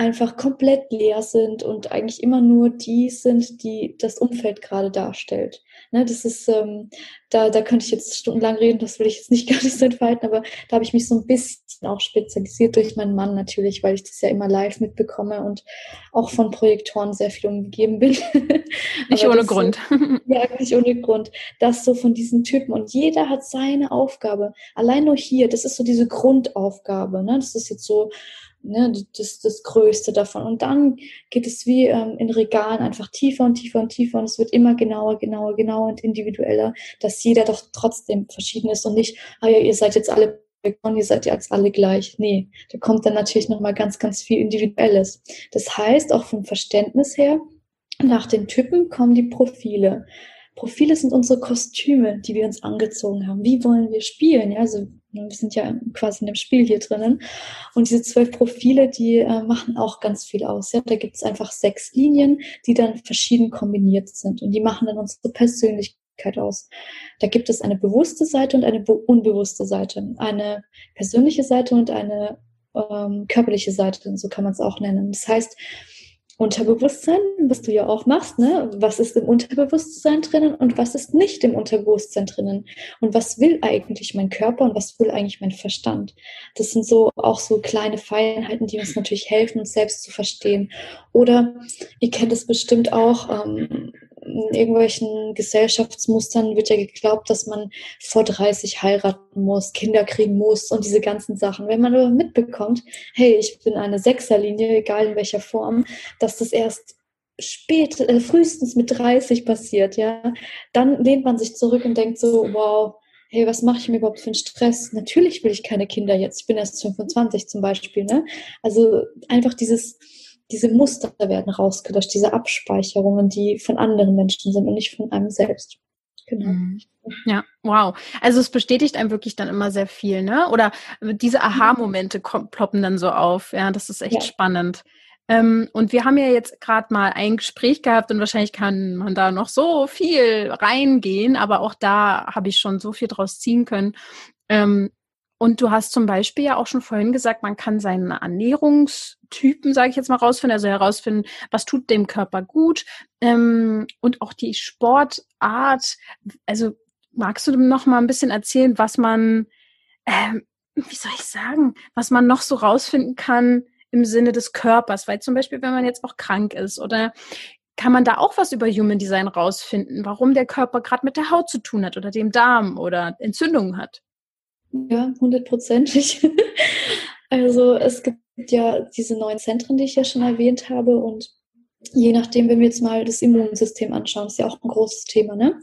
einfach komplett leer sind und eigentlich immer nur die sind, die das Umfeld gerade darstellt. Ne, das ist, ähm, da, da könnte ich jetzt stundenlang reden, das will ich jetzt nicht [laughs] gar nicht so entfalten, aber da habe ich mich so ein bisschen auch spezialisiert durch meinen Mann natürlich, weil ich das ja immer live mitbekomme und auch von Projektoren sehr viel umgeben bin. [laughs] nicht ohne Grund. So, [laughs] ja, nicht ohne Grund. Das so von diesen Typen und jeder hat seine Aufgabe. Allein nur hier, das ist so diese Grundaufgabe. Ne? Das ist jetzt so ne, das, das Größte davon. Und dann geht es wie ähm, in Regalen einfach tiefer und tiefer und tiefer und es wird immer genauer, genauer, genauer und individueller, dass jeder doch trotzdem verschieden ist und nicht, ah ja, ihr seid jetzt alle und ihr seid jetzt alle gleich. Nee, da kommt dann natürlich nochmal ganz, ganz viel Individuelles. Das heißt, auch vom Verständnis her, nach den Typen kommen die Profile. Profile sind unsere Kostüme, die wir uns angezogen haben. Wie wollen wir spielen? Ja, also wir sind ja quasi in dem Spiel hier drinnen. Und diese zwölf Profile, die äh, machen auch ganz viel aus. Ja? Da gibt es einfach sechs Linien, die dann verschieden kombiniert sind. Und die machen dann unsere Persönlichkeit aus. Da gibt es eine bewusste Seite und eine unbewusste Seite. Eine persönliche Seite und eine ähm, körperliche Seite, so kann man es auch nennen. Das heißt, Unterbewusstsein, was du ja auch machst, ne? Was ist im Unterbewusstsein drinnen und was ist nicht im Unterbewusstsein drinnen? Und was will eigentlich mein Körper und was will eigentlich mein Verstand? Das sind so auch so kleine Feinheiten, die uns natürlich helfen, uns selbst zu verstehen. Oder ihr kennt es bestimmt auch, ähm, in irgendwelchen Gesellschaftsmustern wird ja geglaubt, dass man vor 30 heiraten muss, Kinder kriegen muss und diese ganzen Sachen. Wenn man aber mitbekommt, hey, ich bin eine Sechserlinie, egal in welcher Form, dass das erst spät, äh, frühestens mit 30 passiert, ja, dann lehnt man sich zurück und denkt so, wow, hey, was mache ich mir überhaupt für einen Stress? Natürlich will ich keine Kinder jetzt. Ich bin erst 25 zum Beispiel, ne? Also einfach dieses, diese Muster werden rausgelöscht, diese Abspeicherungen, die von anderen Menschen sind und nicht von einem selbst. Genau. Mhm. Ja, wow. Also es bestätigt einem wirklich dann immer sehr viel, ne? Oder diese Aha-Momente ploppen dann so auf. Ja, das ist echt ja. spannend. Ähm, und wir haben ja jetzt gerade mal ein Gespräch gehabt und wahrscheinlich kann man da noch so viel reingehen, aber auch da habe ich schon so viel draus ziehen können. Ähm, und du hast zum Beispiel ja auch schon vorhin gesagt, man kann seinen Ernährungstypen, sage ich jetzt mal, rausfinden, also herausfinden, was tut dem Körper gut ähm, und auch die Sportart. Also magst du noch mal ein bisschen erzählen, was man, ähm, wie soll ich sagen, was man noch so rausfinden kann im Sinne des Körpers? Weil zum Beispiel, wenn man jetzt auch krank ist oder kann man da auch was über Human Design rausfinden, warum der Körper gerade mit der Haut zu tun hat oder dem Darm oder Entzündungen hat? Ja, hundertprozentig. [laughs] also es gibt ja diese neuen Zentren, die ich ja schon erwähnt habe und je nachdem, wenn wir jetzt mal das Immunsystem anschauen, ist ja auch ein großes Thema, ne?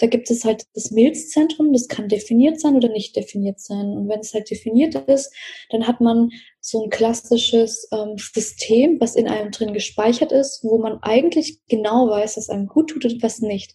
Da gibt es halt das Milzzentrum, das kann definiert sein oder nicht definiert sein. Und wenn es halt definiert ist, dann hat man so ein klassisches ähm, System, was in einem drin gespeichert ist, wo man eigentlich genau weiß, was einem gut tut und was nicht.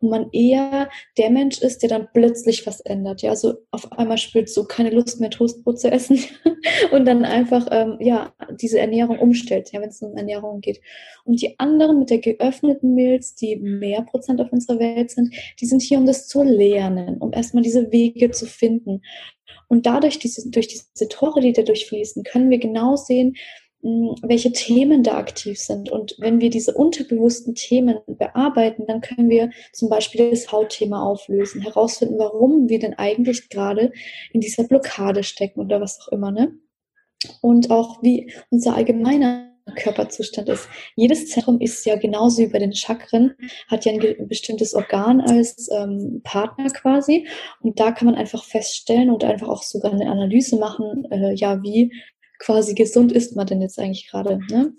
Und man eher der Mensch ist, der dann plötzlich was ändert. Ja, also auf einmal spürt so keine Lust mehr Toastbrot zu essen [laughs] und dann einfach ähm, ja diese Ernährung umstellt, ja, wenn es um Ernährung geht. Und die anderen mit der geöffneten Milz, die mehr Prozent auf unserer Welt sind, die sind hier, um das zu lernen, um erstmal diese Wege zu finden. Und dadurch, diese, durch diese Tore, die da durchfließen, können wir genau sehen, hm, welche Themen da aktiv sind. Und wenn wir diese unterbewussten Themen bearbeiten, dann können wir zum Beispiel das Hautthema auflösen, herausfinden, warum wir denn eigentlich gerade in dieser Blockade stecken oder was auch immer, ne? Und auch wie unser allgemeiner Körperzustand ist. Jedes Zentrum ist ja genauso wie bei den Chakren, hat ja ein bestimmtes Organ als ähm, Partner quasi. Und da kann man einfach feststellen und einfach auch sogar eine Analyse machen, äh, ja, wie quasi gesund ist man denn jetzt eigentlich gerade. Ne?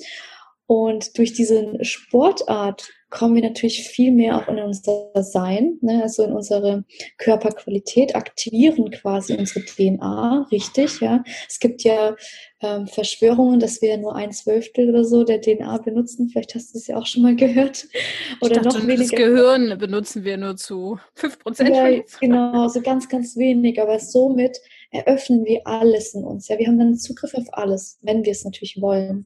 Und durch diese Sportart kommen wir natürlich viel mehr auch in unser Sein, ne? also in unsere Körperqualität, aktivieren quasi unsere DNA, richtig, ja. Es gibt ja ähm, Verschwörungen, dass wir nur ein Zwölftel oder so der DNA benutzen. Vielleicht hast du es ja auch schon mal gehört. Oder dachte, noch weniger. Das Gehirn benutzen wir nur zu fünf Prozent. Ja, genau, so ganz, ganz wenig. Aber somit eröffnen wir alles in uns. Ja, wir haben dann Zugriff auf alles, wenn wir es natürlich wollen.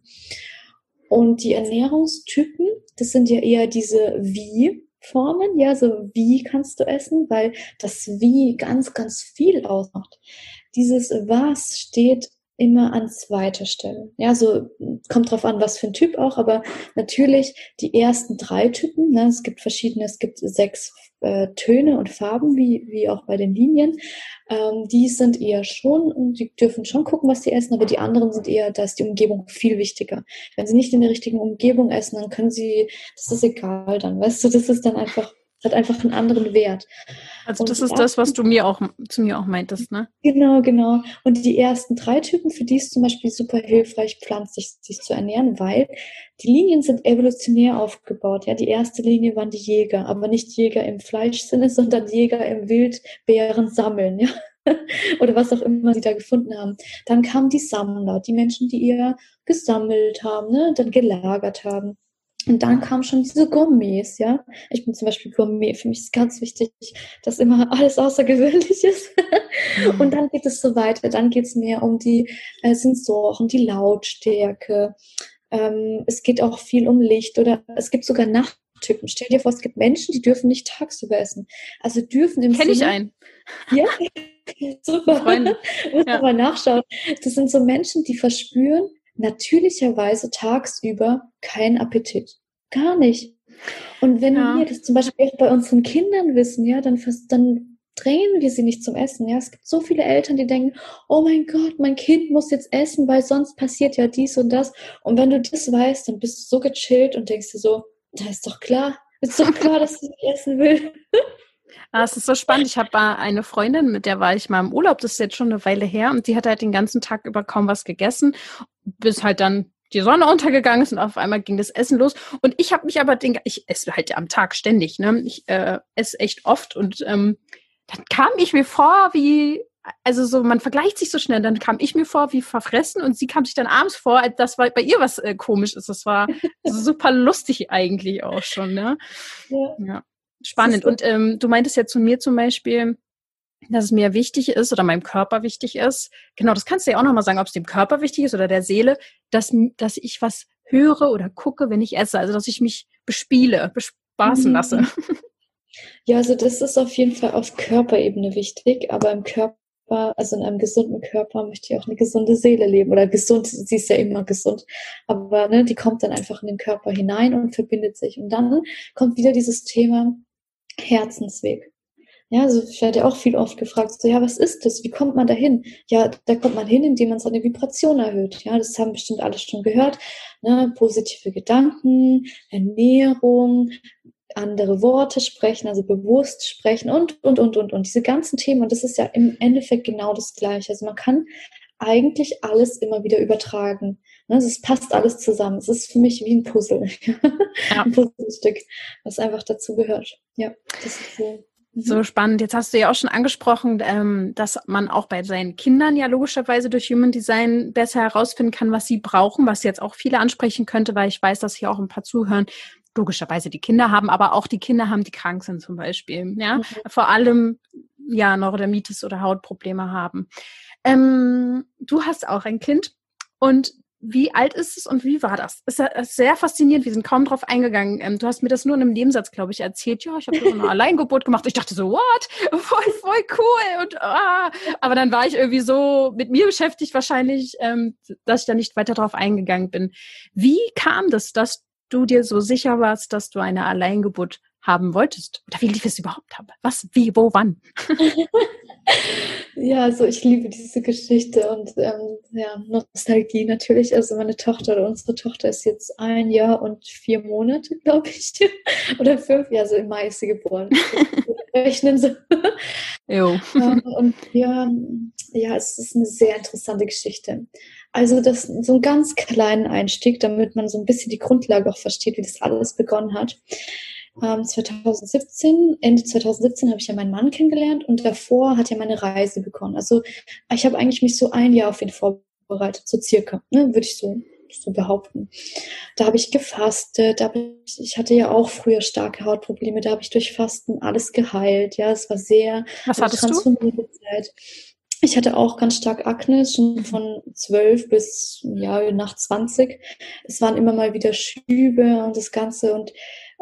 Und die Ernährungstypen, das sind ja eher diese Wie-Formen, ja, so wie kannst du essen, weil das Wie ganz, ganz viel ausmacht. Dieses Was steht immer an zweiter Stelle. Ja, so kommt drauf an, was für ein Typ auch, aber natürlich die ersten drei Typen, ne, es gibt verschiedene, es gibt sechs äh, Töne und Farben, wie, wie auch bei den Linien. Ähm, die sind eher schon, die dürfen schon gucken, was sie essen, aber die anderen sind eher, da ist die Umgebung viel wichtiger. Wenn sie nicht in der richtigen Umgebung essen, dann können sie, das ist egal dann, weißt du, das ist dann einfach hat einfach einen anderen Wert. Also das ist das, was du mir auch zu mir auch meintest, ne? Genau, genau. Und die ersten drei Typen, für die ist zum Beispiel super hilfreich, pflanzlich sich zu ernähren, weil die Linien sind evolutionär aufgebaut. Ja, die erste Linie waren die Jäger, aber nicht Jäger im Fleischsinne, sondern Jäger im Wildbären sammeln, ja. [laughs] Oder was auch immer sie da gefunden haben. Dann kamen die Sammler, die Menschen, die eher gesammelt haben, ne, dann gelagert haben. Und dann kamen schon diese Gourmets, ja. Ich bin zum Beispiel Gourmet. Für mich ist ganz wichtig, dass immer alles außergewöhnlich ist. [laughs] Mhm. Und dann geht es so weiter. Dann geht es mehr um die äh, Sensoren, die Lautstärke. Ähm, es geht auch viel um Licht oder es gibt sogar Nachttypen. Stell dir vor, es gibt Menschen, die dürfen nicht tagsüber essen. Also dürfen im Kenn ich einen. Ja, [laughs] super. Freunde. Muss ja. mal nachschauen. Das sind so Menschen, die verspüren, natürlicherweise tagsüber keinen Appetit. Gar nicht. Und wenn ja. wir das zum Beispiel auch bei unseren Kindern wissen, ja, dann, dann drängen wir sie nicht zum Essen. Ja, es gibt so viele Eltern, die denken, oh mein Gott, mein Kind muss jetzt essen, weil sonst passiert ja dies und das. Und wenn du das weißt, dann bist du so gechillt und denkst dir so, da ist doch klar, ist doch klar, dass sie nicht essen will. [laughs] Ah, es ist so spannend. Ich habe eine Freundin, mit der war ich mal im Urlaub, das ist jetzt schon eine Weile her, und die hat halt den ganzen Tag über kaum was gegessen, bis halt dann die Sonne untergegangen ist und auf einmal ging das Essen los. Und ich habe mich aber, den, ich esse halt am Tag ständig, ne? Ich äh, esse echt oft und ähm, dann kam ich mir vor wie, also so, man vergleicht sich so schnell, dann kam ich mir vor wie verfressen und sie kam sich dann abends vor, als das war bei ihr was äh, komisch ist. Das war super lustig eigentlich auch schon, ne? Ja. ja. Spannend. Und ähm, du meintest ja zu mir zum Beispiel, dass es mir wichtig ist oder meinem Körper wichtig ist. Genau, das kannst du ja auch nochmal sagen, ob es dem Körper wichtig ist oder der Seele, dass, dass ich was höre oder gucke, wenn ich esse. Also, dass ich mich bespiele, bespaßen mhm. lasse. [laughs] Ja, also das ist auf jeden Fall auf Körperebene wichtig, aber im Körper, also in einem gesunden Körper möchte ich auch eine gesunde Seele leben. Oder gesund, sie ist ja immer gesund. Aber ne, die kommt dann einfach in den Körper hinein und verbindet sich. Und dann kommt wieder dieses Thema, Herzensweg. Ja, also ich werde ja auch viel oft gefragt, so, ja, was ist das? Wie kommt man da hin? Ja, da kommt man hin, indem man seine Vibration erhöht. Ja, das haben bestimmt alle schon gehört. Ne? Positive Gedanken, Ernährung, andere Worte sprechen, also bewusst sprechen und, und, und, und, und. Diese ganzen Themen. Und das ist ja im Endeffekt genau das Gleiche. Also man kann eigentlich alles immer wieder übertragen. Also es passt alles zusammen. Es ist für mich wie ein Puzzle. [laughs] Ja. ein Puzzlestück, was einfach dazu gehört. Ja, das ist so. Mhm. So spannend. Jetzt hast du ja auch schon angesprochen, ähm, dass man auch bei seinen Kindern ja logischerweise durch Human Design besser herausfinden kann, was sie brauchen, was jetzt auch viele ansprechen könnte, weil ich weiß, dass hier auch ein paar zuhören, logischerweise die Kinder haben, aber auch die Kinder haben, die krank sind zum Beispiel. Ja, mhm. vor allem ja Neurodermitis oder Hautprobleme haben. Ähm, du hast auch ein Kind und wie alt ist es und wie war das? Es ist sehr faszinierend. Wir sind kaum drauf eingegangen. Ähm, du hast mir das nur in einem Nebensatz, glaube ich, erzählt. Ja, ich habe so eine [laughs] Alleingeburt gemacht. Ich dachte so, what? [laughs] Voll, voll cool. Und, ah. Aber dann war ich irgendwie so mit mir beschäftigt wahrscheinlich, ähm, dass ich da nicht weiter drauf eingegangen bin. Wie kam das, dass du dir so sicher warst, dass du eine Alleingeburt haben wolltest? Oder wie lief es überhaupt ab? Was, wie, wo, wann? [laughs] ja, also ich liebe diese Geschichte und ähm, ja, Nostalgie natürlich. Also meine Tochter oder unsere Tochter ist jetzt ein Jahr und vier Monate, glaube ich. [laughs] oder fünf, ja, so im Mai ist sie geboren. [laughs] Rechnen so. Jo. Ähm, und ja, ja, es ist eine sehr interessante Geschichte. Also das so einen ganz kleinen Einstieg, damit man so ein bisschen die Grundlage auch versteht, wie das alles begonnen hat. 2017, ähm, Ende 2017 habe ich ja meinen Mann kennengelernt und davor hat ja meine Reise begonnen. Also ich habe eigentlich mich so ein Jahr auf ihn vorbereitet, so circa, ne, würde ich so, so behaupten. Da habe ich gefastet, da hab ich, ich hatte ja auch früher starke Hautprobleme, da habe ich durch Fasten alles geheilt. Ja, es war sehr Was hattest du? Zeit. Ich hatte auch ganz stark Akne, schon von zwölf bis ja, nach zwanzig. Es waren immer mal wieder Schübe und das Ganze. Und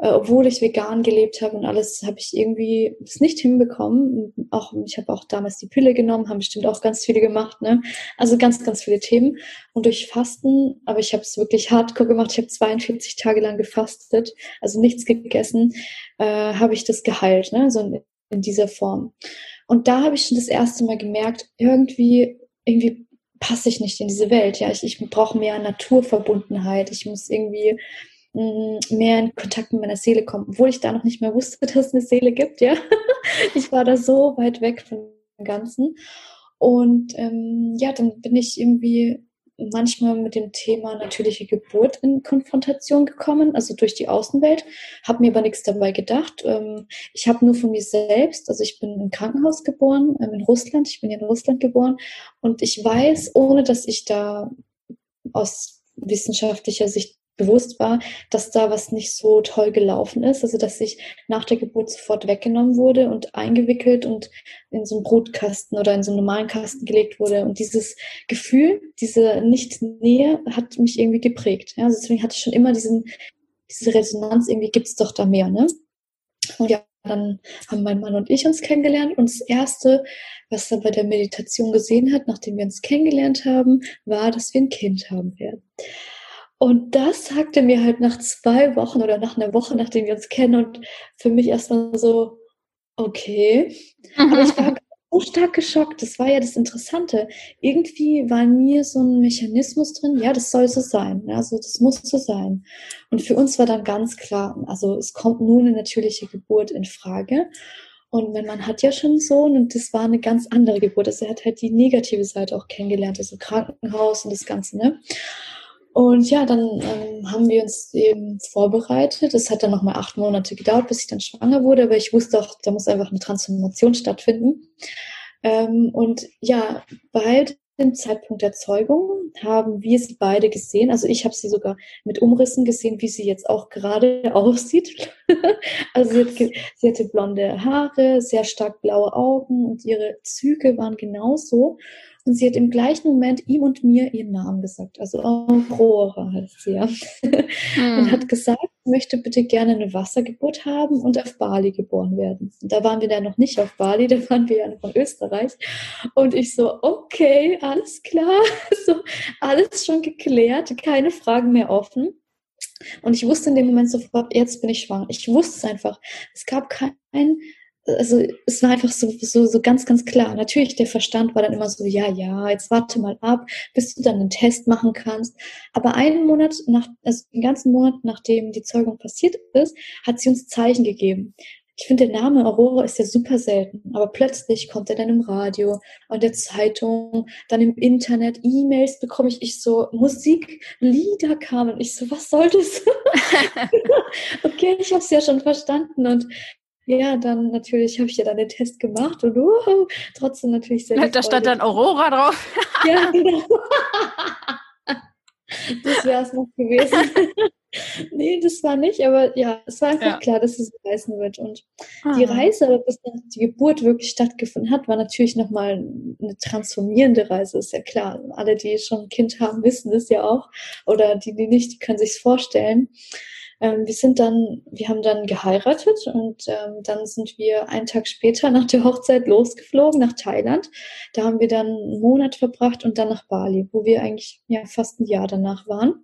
obwohl ich vegan gelebt habe und alles, habe ich irgendwie es nicht hinbekommen. Auch ich habe auch damals die Pille genommen, haben bestimmt auch ganz viele gemacht, ne? Also ganz, ganz viele Themen. Und durch Fasten, aber ich habe es wirklich hardcore gemacht. Ich habe 42 Tage lang gefastet, also nichts gegessen, äh, habe ich das geheilt, ne? So in, in dieser Form. Und da habe ich schon das erste Mal gemerkt, irgendwie, irgendwie passe ich nicht in diese Welt. Ja, ich, ich brauche mehr Naturverbundenheit. Ich muss irgendwie mehr in Kontakt mit meiner Seele kommen, obwohl ich da noch nicht mehr wusste, [laughs] dass es eine Seele gibt. Ja, [laughs] ich war da so weit weg von dem Ganzen. Und ähm, ja, dann bin ich irgendwie manchmal mit dem Thema natürliche Geburt in Konfrontation gekommen, also durch die Außenwelt, habe mir aber nichts dabei gedacht. Ähm, ich habe nur von mir selbst, also ich bin im Krankenhaus geboren, ähm, in Russland, ich bin in Russland geboren und ich weiß, ohne dass ich da aus wissenschaftlicher Sicht bewusst war, dass da was nicht so toll gelaufen ist. Also dass ich nach der Geburt sofort weggenommen wurde und eingewickelt und in so einen Brutkasten oder in so einen normalen Kasten gelegt wurde. Und dieses Gefühl, diese Nicht-Nähe hat mich irgendwie geprägt. Ja, also deswegen hatte ich schon immer diesen, diese Resonanz, irgendwie gibt's doch da mehr, ne? Und ja, dann haben mein Mann und ich uns kennengelernt und das erste, was er bei der Meditation gesehen hat, nachdem wir uns kennengelernt haben, war, dass wir ein Kind haben werden. Und das sagte mir halt nach zwei Wochen oder nach einer Woche, nachdem wir uns kennen und für mich erstmal so, okay. Aber ich war [laughs] so stark geschockt. Das war ja das Interessante. Irgendwie war in mir so ein Mechanismus drin, ja, das soll so sein. Also das muss so sein. Und für uns war dann ganz klar, also es kommt nur eine natürliche Geburt in Frage. Und mein Mann hat ja schon einen Sohn und das war eine ganz andere Geburt. Also er hat halt die negative Seite auch kennengelernt, also Krankenhaus und das Ganze, ne? Und ja, dann ähm, haben wir uns eben vorbereitet. Es hat dann nochmal acht Monate gedauert, bis ich dann schwanger wurde, aber ich wusste auch, da muss einfach eine Transformation stattfinden. Ähm, und ja, bei dem Zeitpunkt der Zeugung haben wir sie beide gesehen. Also ich habe sie sogar mit Umrissen gesehen, wie sie jetzt auch gerade [laughs] aussieht. also sie, hat, sie hatte blonde Haare, sehr stark blaue Augen und ihre Züge waren genauso. Und sie hat im gleichen Moment ihm und mir ihren Namen gesagt. Also Aurora heißt sie ja. Hm. Und hat gesagt, möchte bitte gerne eine Wassergeburt haben und auf Bali geboren werden. Und da waren wir dann noch nicht auf Bali, da waren wir ja von Österreich. Und ich so, okay, alles klar. [laughs] So, alles schon geklärt, keine Fragen mehr offen. Und ich wusste in dem Moment sofort, jetzt bin ich schwanger. Ich wusste es einfach. Es gab kein also es war einfach so, so, so ganz, ganz klar. Natürlich, der Verstand war dann immer so, ja, ja, jetzt warte mal ab, bis du dann einen Test machen kannst. Aber einen Monat nach, also den ganzen Monat, nachdem die Zeugung passiert ist, hat sie uns Zeichen gegeben. Ich finde, der Name Aurora ist ja super selten, aber plötzlich kommt er dann im Radio, an der Zeitung, dann im Internet, E-Mails bekomme ich, ich so, Musik, Lieder kamen. Ich so, was soll das? [laughs] [laughs] okay, ich habe es ja schon verstanden und ja, dann natürlich habe ich ja dann den Test gemacht und uh, trotzdem natürlich sehr. Da stand dann Aurora drauf. [laughs] ja, genau. [laughs] das wäre es noch gewesen. [laughs] nee, das war nicht, aber ja, es war einfach ja. klar, dass es reisen wird. Und Aha. die Reise, bis dann die Geburt wirklich stattgefunden hat, war natürlich nochmal eine transformierende Reise, ist ja klar. Alle, die schon ein Kind haben, wissen das ja auch. Oder die, die nicht, die können sich vorstellen. Ähm, wir sind dann, wir haben dann geheiratet und ähm, dann sind wir einen Tag später nach der Hochzeit losgeflogen nach Thailand. Da haben wir dann einen Monat verbracht und dann nach Bali, wo wir eigentlich ja fast ein Jahr danach waren.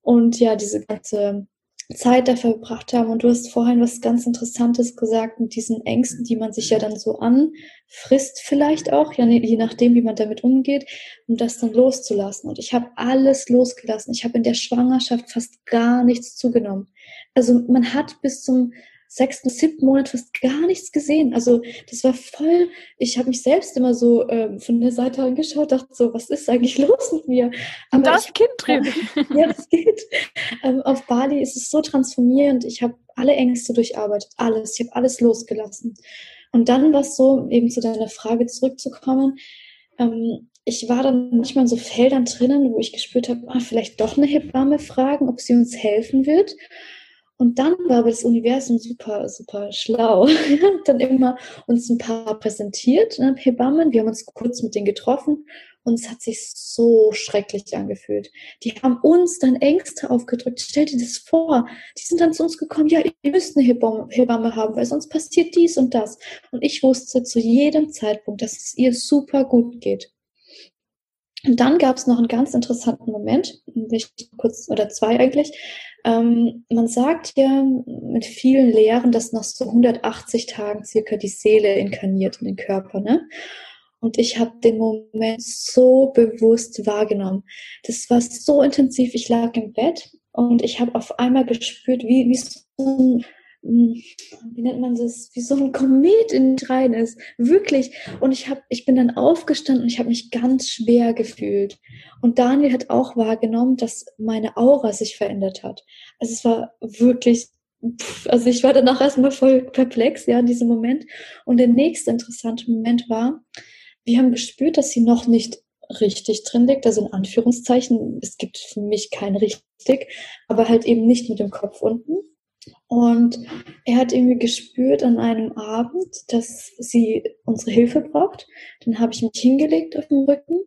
Und ja, diese ganze Zeit da verbracht haben. Und du hast vorhin was ganz Interessantes gesagt mit diesen Ängsten, die man sich ja dann so anfrisst, vielleicht auch, je nachdem, wie man damit umgeht, um das dann loszulassen. Und ich habe alles losgelassen. Ich habe in der Schwangerschaft fast gar nichts zugenommen. Also man hat bis zum sechsten, siebten Monat fast gar nichts gesehen. Also das war voll, ich habe mich selbst immer so ähm, von der Seite angeschaut, dachte so, was ist eigentlich [laughs] los mit mir? Aber das ich, Kind drin. [laughs] Ja, das geht. Ähm, auf Bali ist es so transformierend. Ich habe alle Ängste durcharbeitet, alles. Ich habe alles losgelassen. Und dann war es so, eben zu deiner Frage zurückzukommen, ähm, ich war dann manchmal in so Feldern drinnen, wo ich gespürt habe, ah, vielleicht doch eine Hebamme fragen, ob sie uns helfen wird. Und dann war aber das Universum super, super schlau. [laughs] hat dann immer uns ein paar präsentiert, ne, Hebammen. Wir haben uns kurz mit denen getroffen und es hat sich so schrecklich angefühlt. Die haben uns dann Ängste aufgedrückt. Stell dir das vor. Die sind dann zu uns gekommen, ja, ihr müsst eine Hebamme haben, weil sonst passiert dies und das. Und ich wusste zu jedem Zeitpunkt, dass es ihr super gut geht. Und dann gab es noch einen ganz interessanten Moment, kurz oder zwei eigentlich. Ähm, man sagt ja mit vielen Lehren, dass nach so 180 Tagen circa die Seele inkarniert in den Körper, ne? Und ich habe den Moment so bewusst wahrgenommen. Das war so intensiv. Ich lag im Bett und ich habe auf einmal gespürt, wie, wie so ein wie nennt man das, wie so ein Komet in den rein ist. Wirklich. Und ich habe, ich bin dann aufgestanden und ich habe mich ganz schwer gefühlt. Und Daniel hat auch wahrgenommen, dass meine Aura sich verändert hat. Also es war wirklich, also ich war danach erstmal voll perplex, ja, in diesem Moment. Und der nächste interessante Moment war, wir haben gespürt, dass sie noch nicht richtig drin liegt, also in Anführungszeichen. Es gibt für mich kein richtig, aber halt eben nicht mit dem Kopf unten. Und er hat irgendwie gespürt an einem Abend, dass sie unsere Hilfe braucht. Dann habe ich mich hingelegt auf dem Rücken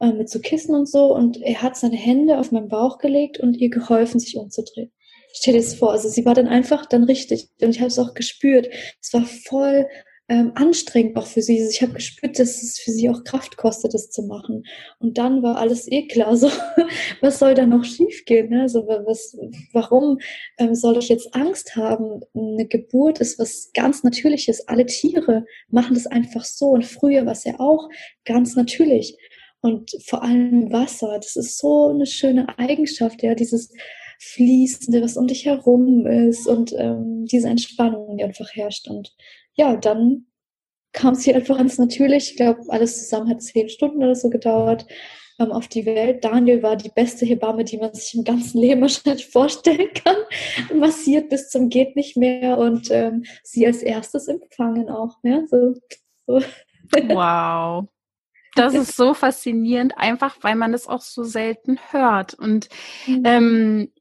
äh, mit so Kissen und so und er hat seine Hände auf meinen Bauch gelegt und ihr geholfen, sich umzudrehen. Stell dir das vor, also sie war dann einfach dann richtig und ich habe es auch gespürt. Es war voll ähm, anstrengend auch für sie. Ich habe gespürt, dass es für sie auch Kraft kostet, das zu machen. Und dann war alles eh klar. [laughs] So, was soll da noch schiefgehen? Ne? Also, was, warum ähm, soll ich jetzt Angst haben? Eine Geburt ist was ganz Natürliches. Alle Tiere machen das einfach so. Und früher war es ja auch ganz natürlich. Und vor allem Wasser, das ist so eine schöne Eigenschaft, ja, dieses Fließende, was um dich herum ist und ähm, diese Entspannung, die einfach herrscht. Und ja, dann kam sie einfach ganz natürlich. Ich glaube, alles zusammen hat zehn Stunden oder so gedauert ähm, auf die Welt. Daniel war die beste Hebamme, die man sich im ganzen Leben [laughs] wahrscheinlich vorstellen kann. Massiert bis zum geht nicht mehr und ähm, sie als erstes empfangen auch. Ja, so, so. Wow. Das ist so faszinierend, einfach weil man es auch so selten hört. Und mhm. ähm,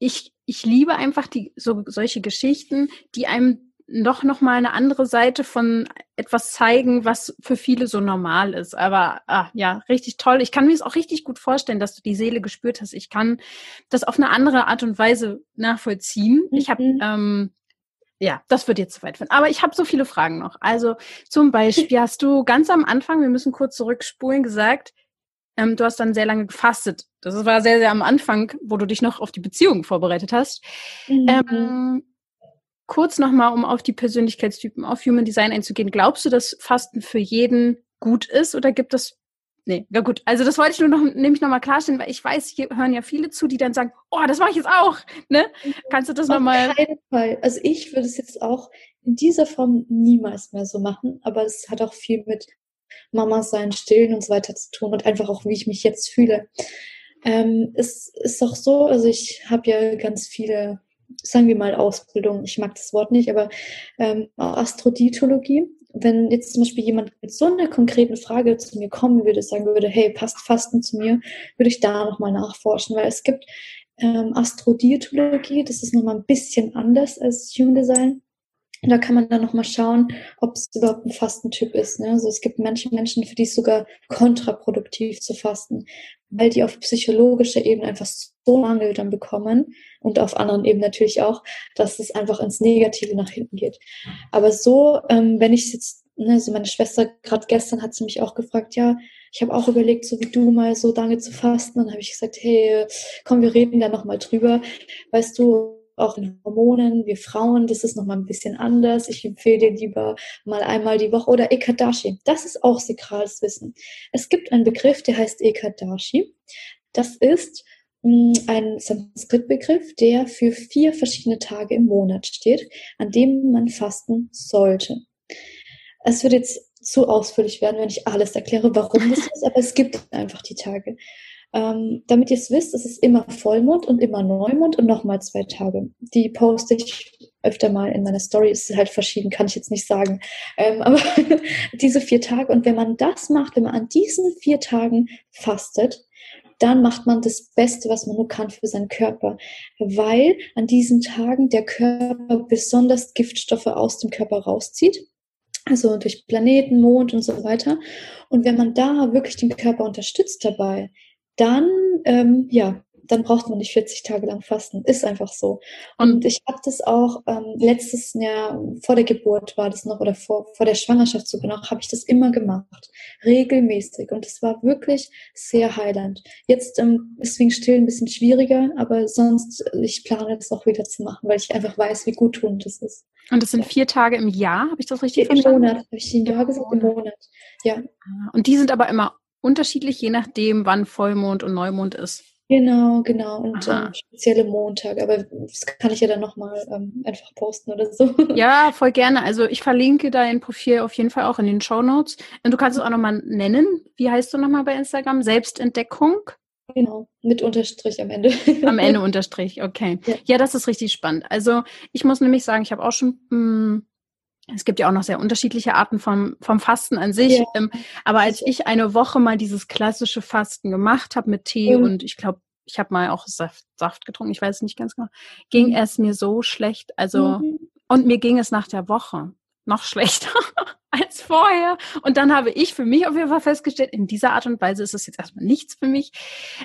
ich, ich liebe einfach die, so, solche Geschichten, die einem doch noch mal eine andere Seite von etwas zeigen, was für viele so normal ist. Aber ah, ja, richtig toll. Ich kann mir es auch richtig gut vorstellen, dass du die Seele gespürt hast. Ich kann das auf eine andere Art und Weise nachvollziehen. Mhm. Ich habe ähm, ja, das wird jetzt zu weit führen. Aber ich habe so viele Fragen noch. Also zum Beispiel [laughs] hast du ganz am Anfang, wir müssen kurz zurückspulen, gesagt, ähm, du hast dann sehr lange gefastet. Das war sehr, sehr am Anfang, wo du dich noch auf die Beziehung vorbereitet hast. Mhm. Ähm, kurz nochmal, um auf die Persönlichkeitstypen, auf Human Design einzugehen. Glaubst du, dass Fasten für jeden gut ist oder gibt es Nee, ja gut. Also das wollte ich nur noch nämlich nochmal klarstellen, weil ich weiß, hier hören ja viele zu, die dann sagen, oh, das mache ich jetzt auch. Ne? Kannst du das nochmal? Auf keinen Fall. Also ich würde es jetzt auch in dieser Form niemals mehr so machen, aber es hat auch viel mit Mama sein, Stillen und so weiter zu tun und einfach auch, wie ich mich jetzt fühle. Ähm, es ist auch so, also ich habe ja ganz viele sagen wir mal Ausbildung, ich mag das Wort nicht, aber ähm, Astrodietologie. Wenn jetzt zum Beispiel jemand mit so einer konkreten Frage zu mir kommen würde, sagen würde, hey, passt Fasten zu mir, würde ich da nochmal nachforschen, weil es gibt ähm, Astrodietologie, das ist nochmal ein bisschen anders als Human Design. Und da kann man dann nochmal schauen, ob es überhaupt ein Fastentyp ist. Ne? Also es gibt manche Menschen, für die es sogar kontraproduktiv zu fasten, weil die auf psychologischer Ebene einfach so Mangel dann bekommen und auf anderen Ebenen natürlich auch, dass es einfach ins Negative nach hinten geht. Aber so, ähm, wenn ich jetzt, ne, so meine Schwester gerade gestern hat sie mich auch gefragt, ja, ich habe auch überlegt, so wie du mal so lange zu fasten. Dann habe ich gesagt, hey, komm, wir reden da nochmal drüber. Weißt du, auch in Hormonen, wir Frauen, das ist nochmal ein bisschen anders. Ich empfehle dir lieber mal einmal die Woche oder Ekadashi. Das ist auch sakrales Wissen. Es gibt einen Begriff, der heißt Ekadashi. Das ist hm, ein Sanskrit-Begriff, der für vier verschiedene Tage im Monat steht, an denen man fasten sollte. Es wird jetzt zu ausführlich werden, wenn ich alles erkläre, warum das ist, aber es gibt einfach die Tage. Ähm, damit ihr es wisst, es ist immer Vollmond und immer Neumond und nochmal zwei Tage. Die poste ich öfter mal in meiner Story. Ist halt verschieden, kann ich jetzt nicht sagen. Ähm, [laughs] aber diese vier Tage. Und wenn man das macht, wenn man an diesen vier Tagen fastet, dann macht man das Beste, was man nur kann für seinen Körper. Weil an diesen Tagen der Körper besonders Giftstoffe aus dem Körper rauszieht. Also durch Planeten, Mond und so weiter. Und wenn man da wirklich den Körper unterstützt dabei, dann, ähm, ja, dann braucht man nicht 40 Tage lang fasten. Ist einfach so. Und ich habe das auch ähm, letztes Jahr, vor der Geburt war das noch, oder vor, vor der Schwangerschaft sogar noch, habe ich das immer gemacht. Regelmäßig. Und es war wirklich sehr heilend. Jetzt ähm, ist wegen Stillen ein bisschen schwieriger, aber sonst, ich plane das auch wieder zu machen, weil ich einfach weiß, wie gut tun das ist. Und das sind vier Tage im Jahr, habe ich das richtig Im verstanden? Im Monat, habe ich im Jahr gesagt, im Monat. Ja. Ah, und die sind aber immer unterschiedlich, je nachdem, wann Vollmond und Neumond ist. Genau, genau. Und ähm, spezielle Montag. Aber das kann ich ja dann nochmal ähm, einfach posten oder so. Ja, [laughs] voll gerne. Also ich verlinke dein Profil auf jeden Fall auch in den Show Notes. Und du kannst es auch nochmal nennen. Wie heißt du nochmal bei Instagram? Selbstentdeckung? Genau, mit Unterstrich am Ende. [laughs] Am Ende Unterstrich, okay. Ja. ja, das ist richtig spannend. Also ich muss nämlich sagen, ich habe auch schon mh, hm, es gibt ja auch noch sehr unterschiedliche Arten vom, vom Fasten an sich. Ja. Ähm, aber als ich eine Woche mal dieses klassische Fasten gemacht habe mit Tee mhm. und ich glaube, ich habe mal auch Saft, Saft, getrunken, ich weiß es nicht ganz genau, ging mhm. es mir so schlecht. Also, mhm. und mir ging es nach der Woche noch schlechter [laughs] als vorher. Und dann habe ich für mich auf jeden Fall festgestellt, in dieser Art und Weise ist es jetzt erstmal nichts für mich.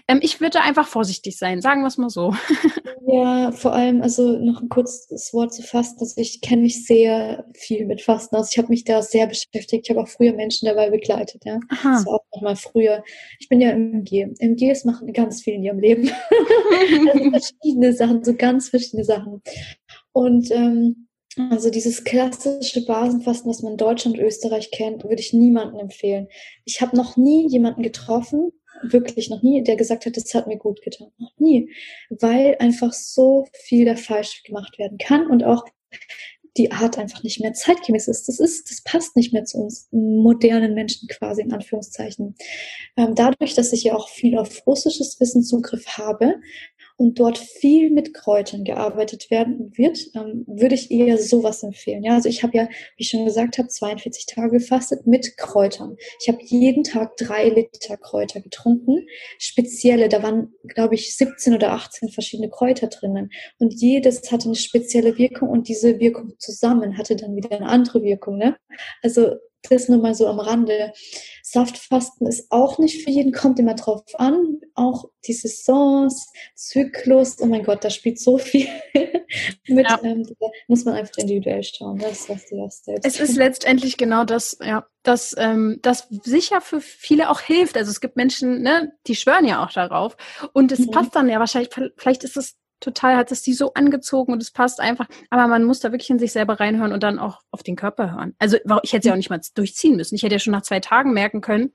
Ähm, ich würde einfach vorsichtig sein, sagen wir es mal so. [laughs] Ja, vor allem, also noch ein kurzes Wort zu Fasten. Also ich kenne mich sehr viel mit Fasten Also Ich habe mich da sehr beschäftigt. Ich habe auch früher Menschen dabei begleitet. Ja, Aha. das war auch nochmal früher. Ich bin ja im MG. MGs machen ganz viel in ihrem Leben. [laughs] also verschiedene Sachen, so ganz verschiedene Sachen. Und ähm, also dieses klassische Basenfasten, was man in Deutschland und Österreich kennt, würde ich niemandem empfehlen. Ich habe noch nie jemanden getroffen, wirklich noch nie, der gesagt hat, das hat mir gut getan. Noch nie. Weil einfach so viel da falsch gemacht werden kann und auch die Art einfach nicht mehr zeitgemäß ist. Das ist, das passt nicht mehr zu uns modernen Menschen quasi in Anführungszeichen. Ähm, dadurch, dass ich ja auch viel auf russisches Wissen Zugriff habe, und dort viel mit Kräutern gearbeitet werden wird, ähm, würde ich eher sowas empfehlen. Ja, also ich habe ja, wie ich schon gesagt habe, 42 Tage gefastet mit Kräutern. Ich habe jeden Tag drei Liter Kräuter getrunken, spezielle. Da waren, glaube ich, 17 oder 18 verschiedene Kräuter drinnen und jedes hatte eine spezielle Wirkung und diese Wirkung zusammen hatte dann wieder eine andere Wirkung. Ne? Also das nur mal so am Rande. Saftfasten ist auch nicht für jeden, kommt immer drauf an. Auch die Saisons, Zyklus, oh mein Gott, da spielt so viel [laughs] mit. Ja. Ähm, muss man einfach individuell schauen. Das was du selbst. Es ist letztendlich genau das, ja, das, ähm, das sicher für viele auch hilft. Also es gibt Menschen, ne, die schwören ja auch darauf. Und es mhm. passt dann ja wahrscheinlich, vielleicht ist es total, hat es die so angezogen und es passt einfach. Aber man muss da wirklich in sich selber reinhören und dann auch auf den Körper hören. Also ich hätte es ja auch nicht mal durchziehen müssen. Ich hätte ja schon nach zwei Tagen merken können,